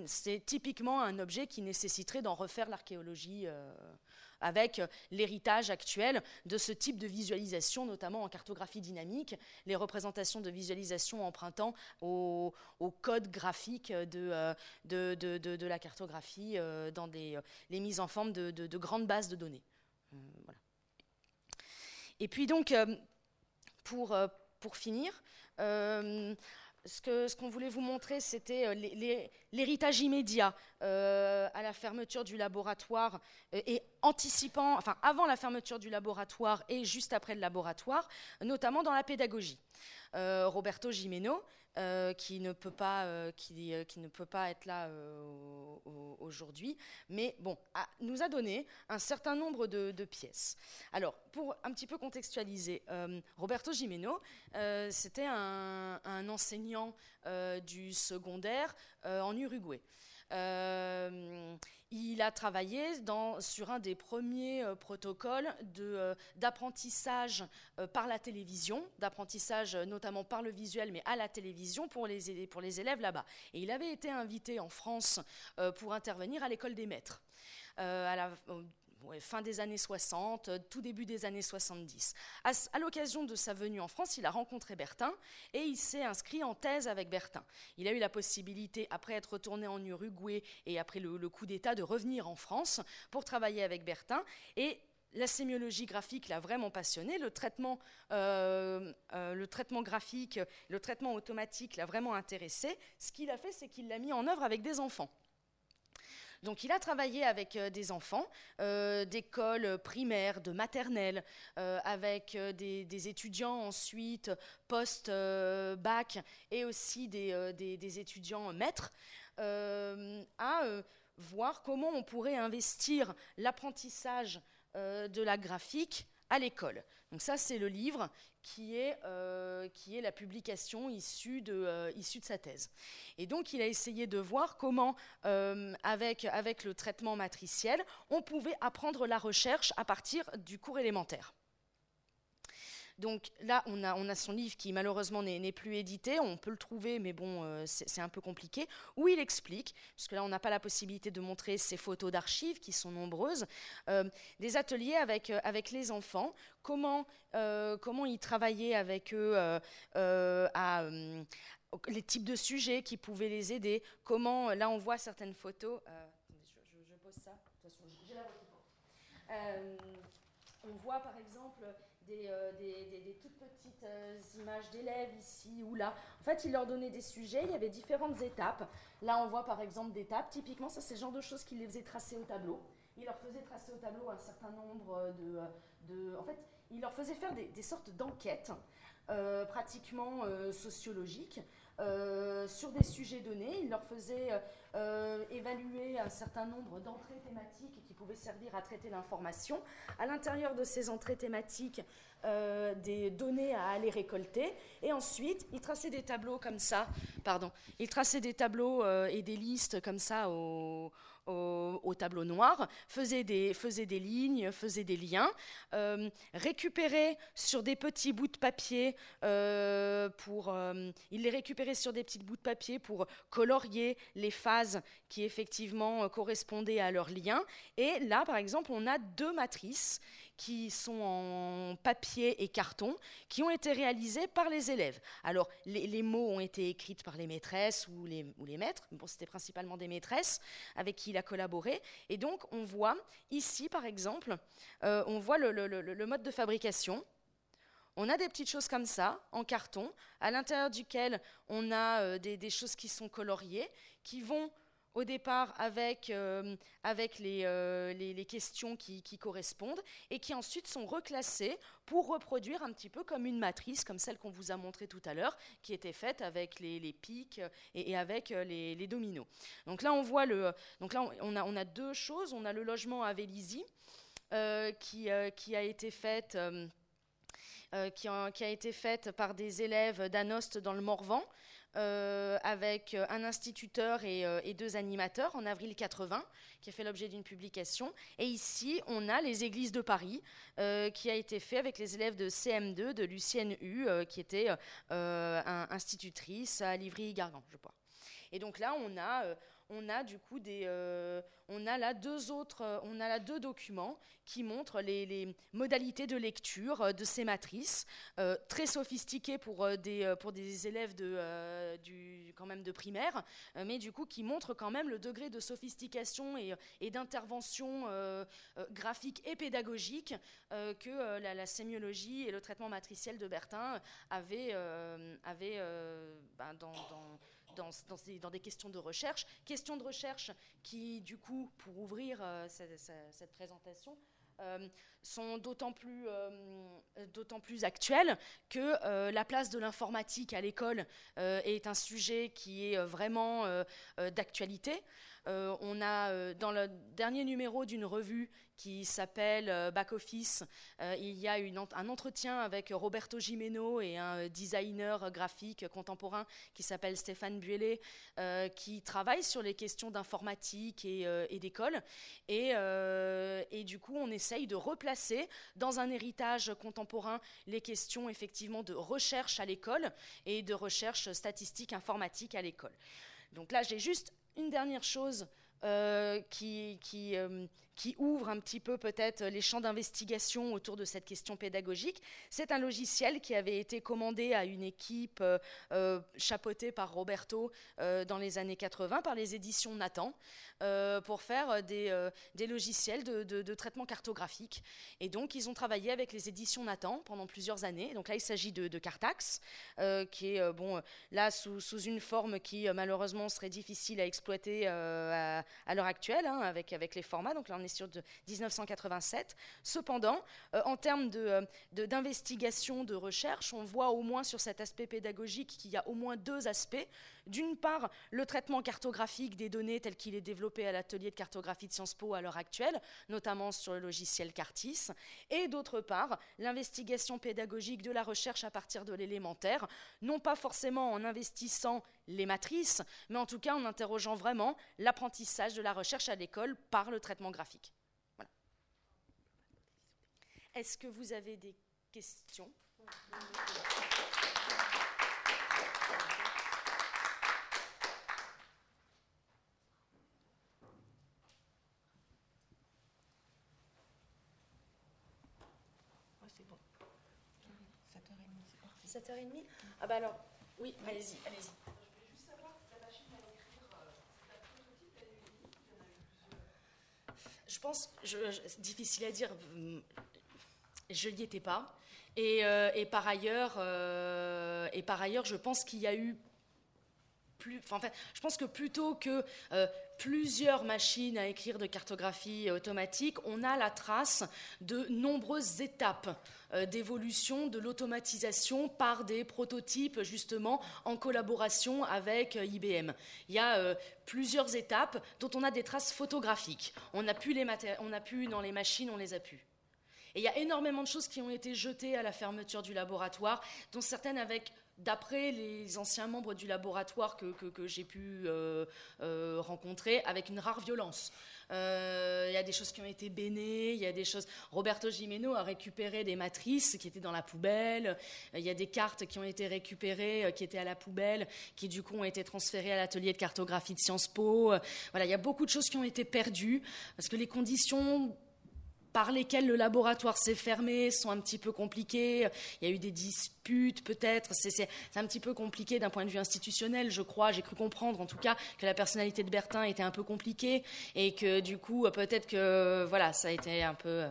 C'est typiquement un objet qui nécessiterait d'en refaire l'archéologie euh, avec l'héritage actuel de ce type de visualisation, notamment en cartographie dynamique, les représentations de visualisation empruntant au, code graphique de, euh, de, la cartographie euh, dans les mises en forme de, grandes bases de données. Et puis donc, pour, pour finir, euh, ce qu'on voulait vous montrer, c'était euh, l'héritage immédiat euh, à la fermeture du laboratoire et anticipant, enfin avant la fermeture du laboratoire et juste après le laboratoire, notamment dans la pédagogie. Roberto Gimeno, euh, qui, ne peut pas, euh, qui, euh, qui, ne peut pas être là aujourd'hui, mais bon, nous a donné un certain nombre de, pièces. Alors, pour un petit peu contextualiser, Roberto Gimeno, c'était un, enseignant du secondaire en Uruguay. Il a travaillé sur un des premiers euh, protocoles euh, d'apprentissage par la télévision, d'apprentissage notamment par le visuel, mais à la télévision pour les, élèves là-bas. Et il avait été invité en France pour intervenir à l'école des maîtres. Fin des années 60, euh, tout début des années 70. À, l'occasion de sa venue en France, il a rencontré Bertin et il s'est inscrit en thèse avec Bertin. Il a eu la possibilité, après être retourné en Uruguay et après le, coup d'État, de revenir en France pour travailler avec Bertin. Et la sémiologie graphique l'a vraiment passionné, le traitement, le traitement graphique, le traitement automatique l'a vraiment intéressé. Ce qu'il a fait, c'est qu'il l'a mis en œuvre avec des enfants. Donc il a travaillé avec euh, des enfants euh, d'écoles primaires, de maternelle, euh, avec des, étudiants ensuite post-bac et aussi des, étudiants maîtres, à voir comment on pourrait investir l'apprentissage de la graphique à l'école. Donc ça, c'est le livre qui est, euh, qui est la publication issue de, euh, issue de sa thèse. Et donc, il a essayé de voir comment, euh, avec, avec le traitement matriciel, on pouvait apprendre la recherche à partir du cours élémentaire. Donc là, on a, son livre qui malheureusement n'est plus édité. On peut le trouver, mais bon, euh, c'est un peu compliqué. Où il explique, parce que là, on n'a pas la possibilité de montrer ces photos d'archives qui sont nombreuses, euh, des ateliers avec, euh, les enfants, comment, ils travaillaient avec eux les types de sujets qui pouvaient les aider, comment, là on voit certaines photos, je, pose ça, de toute façon j'ai la on voit par exemple euh, des, toutes petites euh, images d'élèves ici ou là. En fait, il leur donnait des sujets, il y avait différentes étapes. Là, on voit par exemple des étapes. Typiquement, ça, c'est le genre de choses qu'il les faisait tracer au tableau. Il leur faisait tracer au tableau un certain nombre de. de en fait, il leur faisait faire des, sortes d'enquêtes euh, pratiquement sociologiques sur des sujets donnés. Il leur faisait évaluer un certain nombre d'entrées thématiques qui pouvaient servir à traiter l'information. À l'intérieur de ces entrées thématiques, euh, des données à aller récolter. Et ensuite, il traçait des tableaux comme ça, pardon, il traçait des tableaux euh, et des listes comme ça au, au, tableau noir, faisait des, des lignes, faisait des liens, euh, récupérait sur des petits bouts de papier, pour, il les récupérait sur des petits bouts de papier pour colorier les phases qui effectivement correspondaient à leurs liens. Et là, par exemple, on a deux matrices qui sont en papier et carton, qui ont été réalisés par les élèves. Alors, les, mots ont été écrits par les maîtresses ou les, ou les maîtres, bon, c'était principalement des maîtresses avec qui il a collaboré. Et donc, on voit ici, par exemple, euh, on voit le, le, le, mode de fabrication. On a des petites choses comme ça, en carton, à l'intérieur duquel on a euh, des, choses qui sont coloriées, qui vont au départ avec, euh, avec euh, les, les, questions qui, qui, correspondent et qui ensuite sont reclassées pour reproduire un petit peu comme une matrice, comme celle qu'on vous a montrée tout à l'heure, qui était faite avec les, pics et, avec les, dominos. Donc là, on voit le. Donc là, on a, on a deux choses. On a le logement à Vélizy qui, qui, a été fait. Qui, a, qui, a, été faite par des élèves d'Anost dans le Morvan, euh, avec euh, un instituteur euh, et, deux animateurs en avril 80, qui a fait l'objet d'une publication. Et ici, on a les églises de Paris, qui a été fait avec les élèves de CM2 de Lucienne U, qui était institutrice à Livry-Gargan, je crois. Et donc là, on a on a du coup des, euh, on a là deux autres, euh, on a là deux documents qui montrent les, modalités de lecture euh, de ces matrices, très sophistiquées pour des, pour des élèves de, du, quand même de primaire, mais du coup qui montrent quand même le degré de sophistication et, d'intervention graphique et pédagogique que la, sémiologie et le traitement matriciel de Bertin avaient, ben, dans, des questions de recherche. Questions de recherche qui, du coup, pour ouvrir euh, cette, présentation, euh, sont d'autant plus, euh, plus actuelles que la place de l'informatique à l'école est un sujet qui est vraiment d'actualité. on a, dans le dernier numéro d'une revue qui s'appelle euh, Back Office. Euh, il y a un entretien avec Roberto Gimeno et un euh, designer graphique contemporain qui s'appelle Stéphane Buelet, qui travaille sur les questions d'informatique et, d'école. Et, et, du coup, on essaye de replacer dans un héritage contemporain les questions effectivement de recherche à l'école et de recherche statistique informatique à l'école. Donc là, j'ai juste une dernière chose qui, qui, qui ouvre un petit peu peut-être les champs d'investigation autour de cette question pédagogique. C'est un logiciel qui avait été commandé à une équipe euh, euh, chapeautée par Roberto euh, dans les années 80 par les éditions Nathan pour faire des, logiciels de, traitement cartographique. Et donc ils ont travaillé avec les éditions Nathan pendant plusieurs années. Donc là il s'agit de, Cartax, qui est bon là sous, une forme qui malheureusement serait difficile à exploiter à, l'heure actuelle hein, avec, avec les formats. Donc là on sur de 1987. Cependant, euh, en termes euh, d'investigation, de, de recherche, on voit au moins sur cet aspect pédagogique qu'il y a au moins deux aspects. D'une part, le traitement cartographique des données tel qu'il est développé à l'atelier de cartographie de Sciences Po à l'heure actuelle, notamment sur le logiciel Cartis, et d'autre part, l'investigation pédagogique de la recherche à partir de l'élémentaire, non pas forcément en investissant les matrices, mais en tout cas en interrogeant vraiment l'apprentissage de la recherche à l'école par le traitement graphique. Est-ce que vous avez des questions c'est bon. 7h30, 7h30 Ah bah alors, oui, allez-y, allez-y. Je pense, je, c'est difficile à dire, je n'y étais pas. Euh, euh, et par ailleurs, je pense qu'il y a eu je pense que plutôt que euh, plusieurs machines à écrire de cartographie automatique, on a la trace de nombreuses étapes d'évolution de l'automatisation par des prototypes justement en collaboration avec IBM. Il y a plusieurs étapes dont on a des traces photographiques. On a pu les on a pu dans les machines, on les a pu. Et il y a énormément de choses qui ont été jetées à la fermeture du laboratoire, dont certaines avec d'après les anciens membres du laboratoire que, j'ai pu euh, euh, rencontrer, avec une rare violence. Euh, il y a des choses qui ont été bénées, il y a des choses. Roberto Gimeno a récupéré des matrices qui étaient dans la poubelle, il y a des cartes qui ont été récupérées, qui étaient à la poubelle, qui du coup ont été transférées à l'atelier de cartographie de Sciences Po. Voilà, il y a beaucoup de choses qui ont été perdues parce que les conditions par lesquels le laboratoire s'est fermé sont un petit peu compliqués. Il y a eu des disputes peut-être. C'est un petit peu compliqué d'un point de vue institutionnel, je crois. J'ai cru comprendre en tout cas que la personnalité de Bertin était un peu compliquée et que du coup peut-être que voilà ça a été un peu. Euh,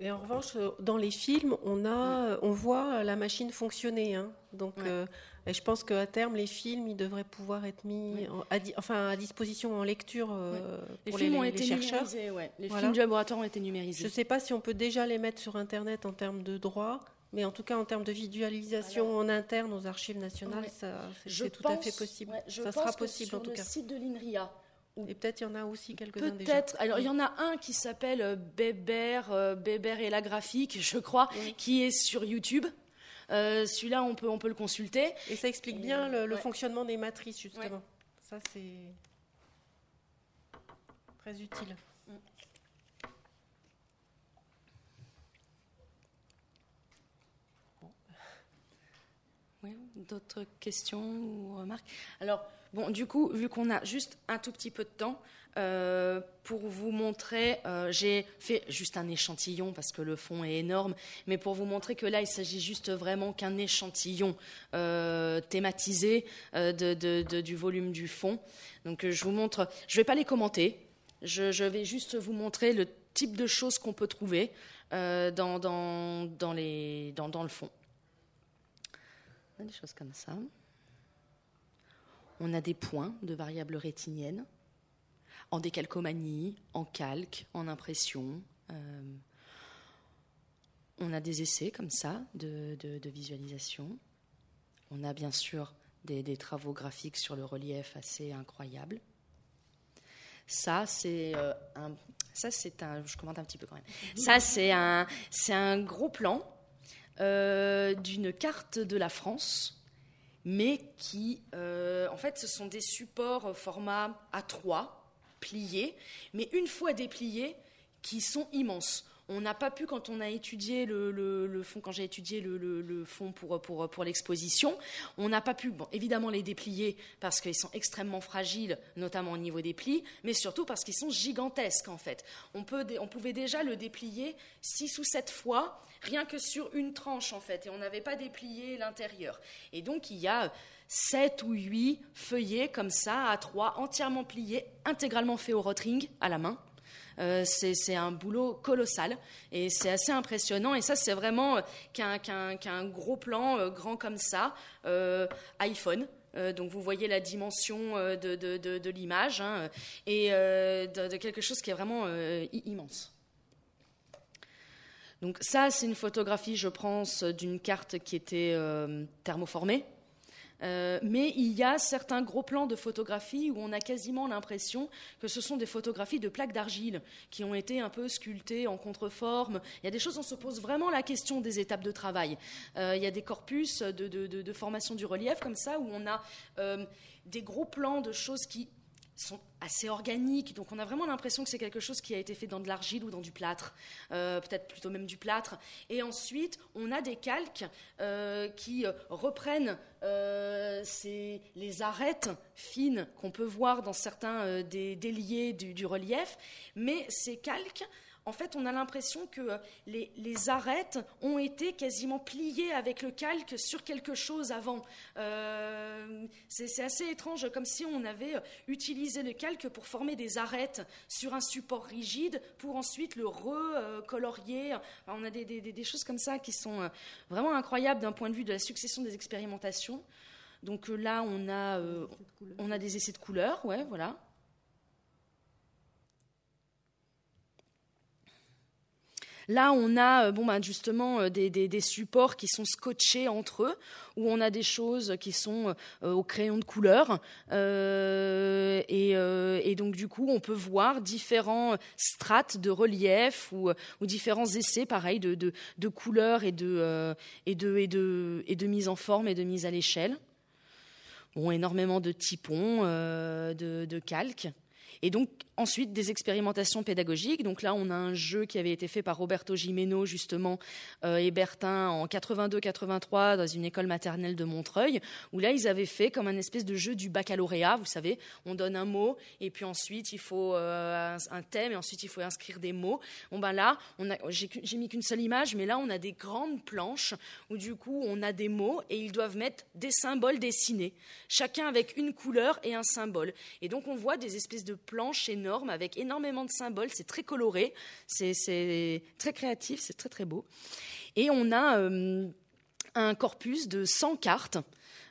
et en revanche, dans les films, on, a, on voit la machine fonctionner. Hein. Donc, euh, et je pense qu'à terme, les films, ils devraient pouvoir être mis à, enfin, à disposition en lecture euh, les pour films les, ont été chercheurs. Numérisés, les films du laboratoire ont été numérisés. Je ne sais pas si on peut déjà les mettre sur Internet en termes de droits, mais en tout cas en termes de visualisation en interne aux archives nationales, c'est tout à fait possible. ça sera possible en tout cas. Sur le site de l'INRIA, et peut-être il y en a aussi quelques-uns déjà. Peut-être. Alors il y en a un qui s'appelle euh, Bébert, euh, Bébert et la graphique, je crois, qui est sur YouTube. Euh, celui-là, on peut, on peut le consulter. Et ça explique bien le, fonctionnement des matrices, justement. Ça, c'est très utile. Oui, d'autres questions ou remarques? Alors, bon, du coup, vu qu'on a juste un tout petit peu de temps, euh, pour vous montrer, euh, j'ai fait juste un échantillon parce que le fond est énorme, mais pour vous montrer que là, il s'agit juste vraiment qu'un échantillon euh, thématisé du volume du fond. Donc je vous montre, je ne vais pas les commenter, je, vais juste vous montrer le type de choses qu'on peut trouver dans, dans, le fond. On a des choses comme ça. On a des points de variables rétiniennes en décalcomanie, en calque, en impression. Euh, on a des essais comme ça de, visualisation. On a bien sûr des, travaux graphiques sur le relief assez incroyables. Ça, c'est euh, un. Ça, c'est un. Je commente un petit peu quand même. Ça, c'est un, un gros plan euh, d'une carte de la France, mais qui, en fait, ce sont des supports format A3 pliés, mais une fois dépliés, qui sont immenses. On n'a pas pu, quand on a étudié le, fond, quand j'ai étudié le, fond pour, pour, pour l'exposition, on n'a pas pu, bon, évidemment, les déplier parce qu'ils sont extrêmement fragiles, notamment au niveau des plis, mais surtout parce qu'ils sont gigantesques, en fait. On, peut, on pouvait déjà le déplier six ou sept fois, rien que sur une tranche, en fait, et on n'avait pas déplié l'intérieur. Et donc, il y a sept ou huit feuillets comme ça, à trois, entièrement pliés, intégralement faits au rotring, à la main. Euh, c'est un boulot colossal et c'est assez impressionnant. Et ça, c'est vraiment euh, qu'un gros plan euh, grand comme ça, iPhone. donc vous voyez la dimension de, l'image hein, et de, quelque chose qui est vraiment immense. Donc ça, c'est une photographie, je pense, d'une carte qui était thermoformée. Euh, mais il y a certains gros plans de photographie où on a quasiment l'impression que ce sont des photographies de plaques d'argile qui ont été un peu sculptées en contreforme. Il y a des choses, on se pose vraiment la question des étapes de travail. Euh, il y a des corpus de, formation du relief comme ça où on a euh, des gros plans de choses qui sont assez organiques, donc on a vraiment l'impression que c'est quelque chose qui a été fait dans de l'argile ou dans du plâtre, euh, peut-être plutôt même du plâtre. Et ensuite, on a des calques euh, qui reprennent euh, les arêtes fines qu'on peut voir dans certains des déliés du, relief, mais ces calques en fait, on a l'impression que euh, les, arêtes ont été quasiment pliées avec le calque sur quelque chose avant. Euh, c'est assez étrange, comme si on avait euh, utilisé le calque pour former des arêtes sur un support rigide pour ensuite le recolorier. on a des, choses comme ça qui sont vraiment incroyables d'un point de vue de la succession des expérimentations. Donc là, on a, on a des essais de couleurs, ouais, voilà. Là, on a euh, bon, ben, justement euh, des, supports qui sont scotchés entre eux, où on a des choses qui sont euh, au crayon de couleur. et, donc, du coup, on peut voir différents strates de relief ou, différents essais, pareil, de, couleurs et de, mise en forme et de mise à l'échelle. Bon, énormément de typons, de calques. Et donc, ensuite, des expérimentations pédagogiques. Donc là, on a un jeu qui avait été fait par Roberto Gimeno, justement, euh, et Bertin en 82-83 dans une école maternelle de Montreuil, où là, ils avaient fait comme un espèce de jeu du baccalauréat. Vous savez, on donne un mot, et puis ensuite, il faut euh, un thème, et ensuite, il faut inscrire des mots. Bon, ben là, j'ai mis qu'une seule image, mais là, on a des grandes planches où, du coup, on a des mots, et ils doivent mettre des symboles dessinés, chacun avec une couleur et un symbole. Et donc, on voit des espèces de planche énorme avec énormément de symboles. C'est très coloré, c'est très créatif, c'est très très beau. Et on a euh, un corpus de 100 cartes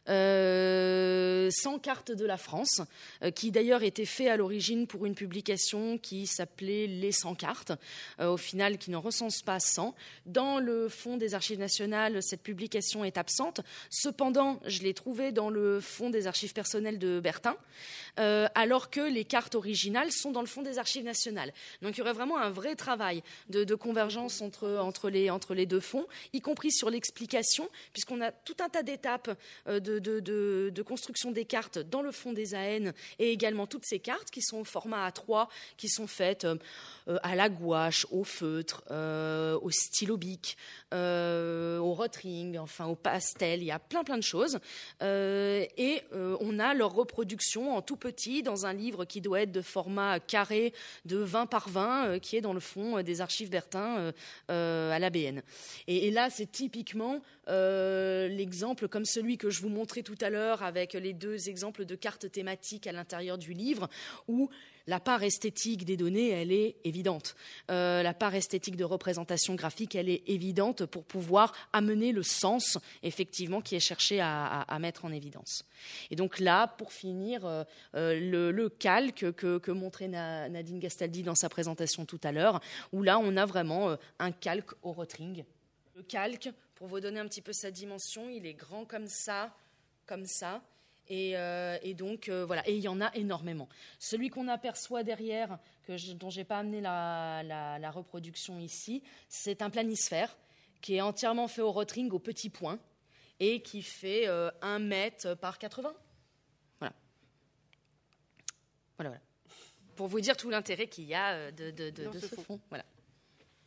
euh, 100 cartes de la France, euh, qui d'ailleurs était fait à l'origine pour une publication qui s'appelait Les 100 cartes, euh, au final qui n'en recense pas 100. Dans le fond des archives nationales, cette publication est absente. Cependant, je l'ai trouvée dans le fond des archives personnelles de Bertin, alors que les cartes originales sont dans le fond des archives nationales. Donc il y aurait vraiment un vrai travail de, convergence entre, les, entre les deux fonds, y compris sur l'explication, puisqu'on a tout un tas d'étapes de de, construction des cartes dans le fond des AN et également toutes ces cartes qui sont au format A3, qui sont faites euh, euh, à la gouache, au feutre, euh, au stylo bic, au rotring, enfin au pastel, il y a plein plein de choses. et on a leur reproduction en tout petit dans un livre qui doit être de format carré de 20 par 20, qui est dans le fond des archives Bertin à l'ABN. Et, et là, c'est typiquement l'exemple comme celui que je vous montrais tout à l'heure avec les deux exemples de cartes thématiques à l'intérieur du livre, où la part esthétique des données, elle est évidente. Euh, la part esthétique de représentation graphique, elle est évidente pour pouvoir amener le sens, effectivement, qui est cherché à, mettre en évidence. Et donc là, pour finir, euh, euh, le, calque que, montrait Nadine Gastaldi dans sa présentation tout à l'heure, où là, on a vraiment un calque au rotring. Le calque, pour vous donner un petit peu sa dimension, il est grand comme ça, comme ça. Et, euh, donc euh, voilà, et il y en a énormément. Celui qu'on aperçoit derrière, que je, dont j'ai pas amené la, reproduction ici, c'est un planisphère qui est entièrement fait au rotring au petit point et qui fait 1 euh, mètre par 80. Voilà. Voilà, voilà. Pour vous dire tout l'intérêt qu'il y a de, ce, fond. Voilà.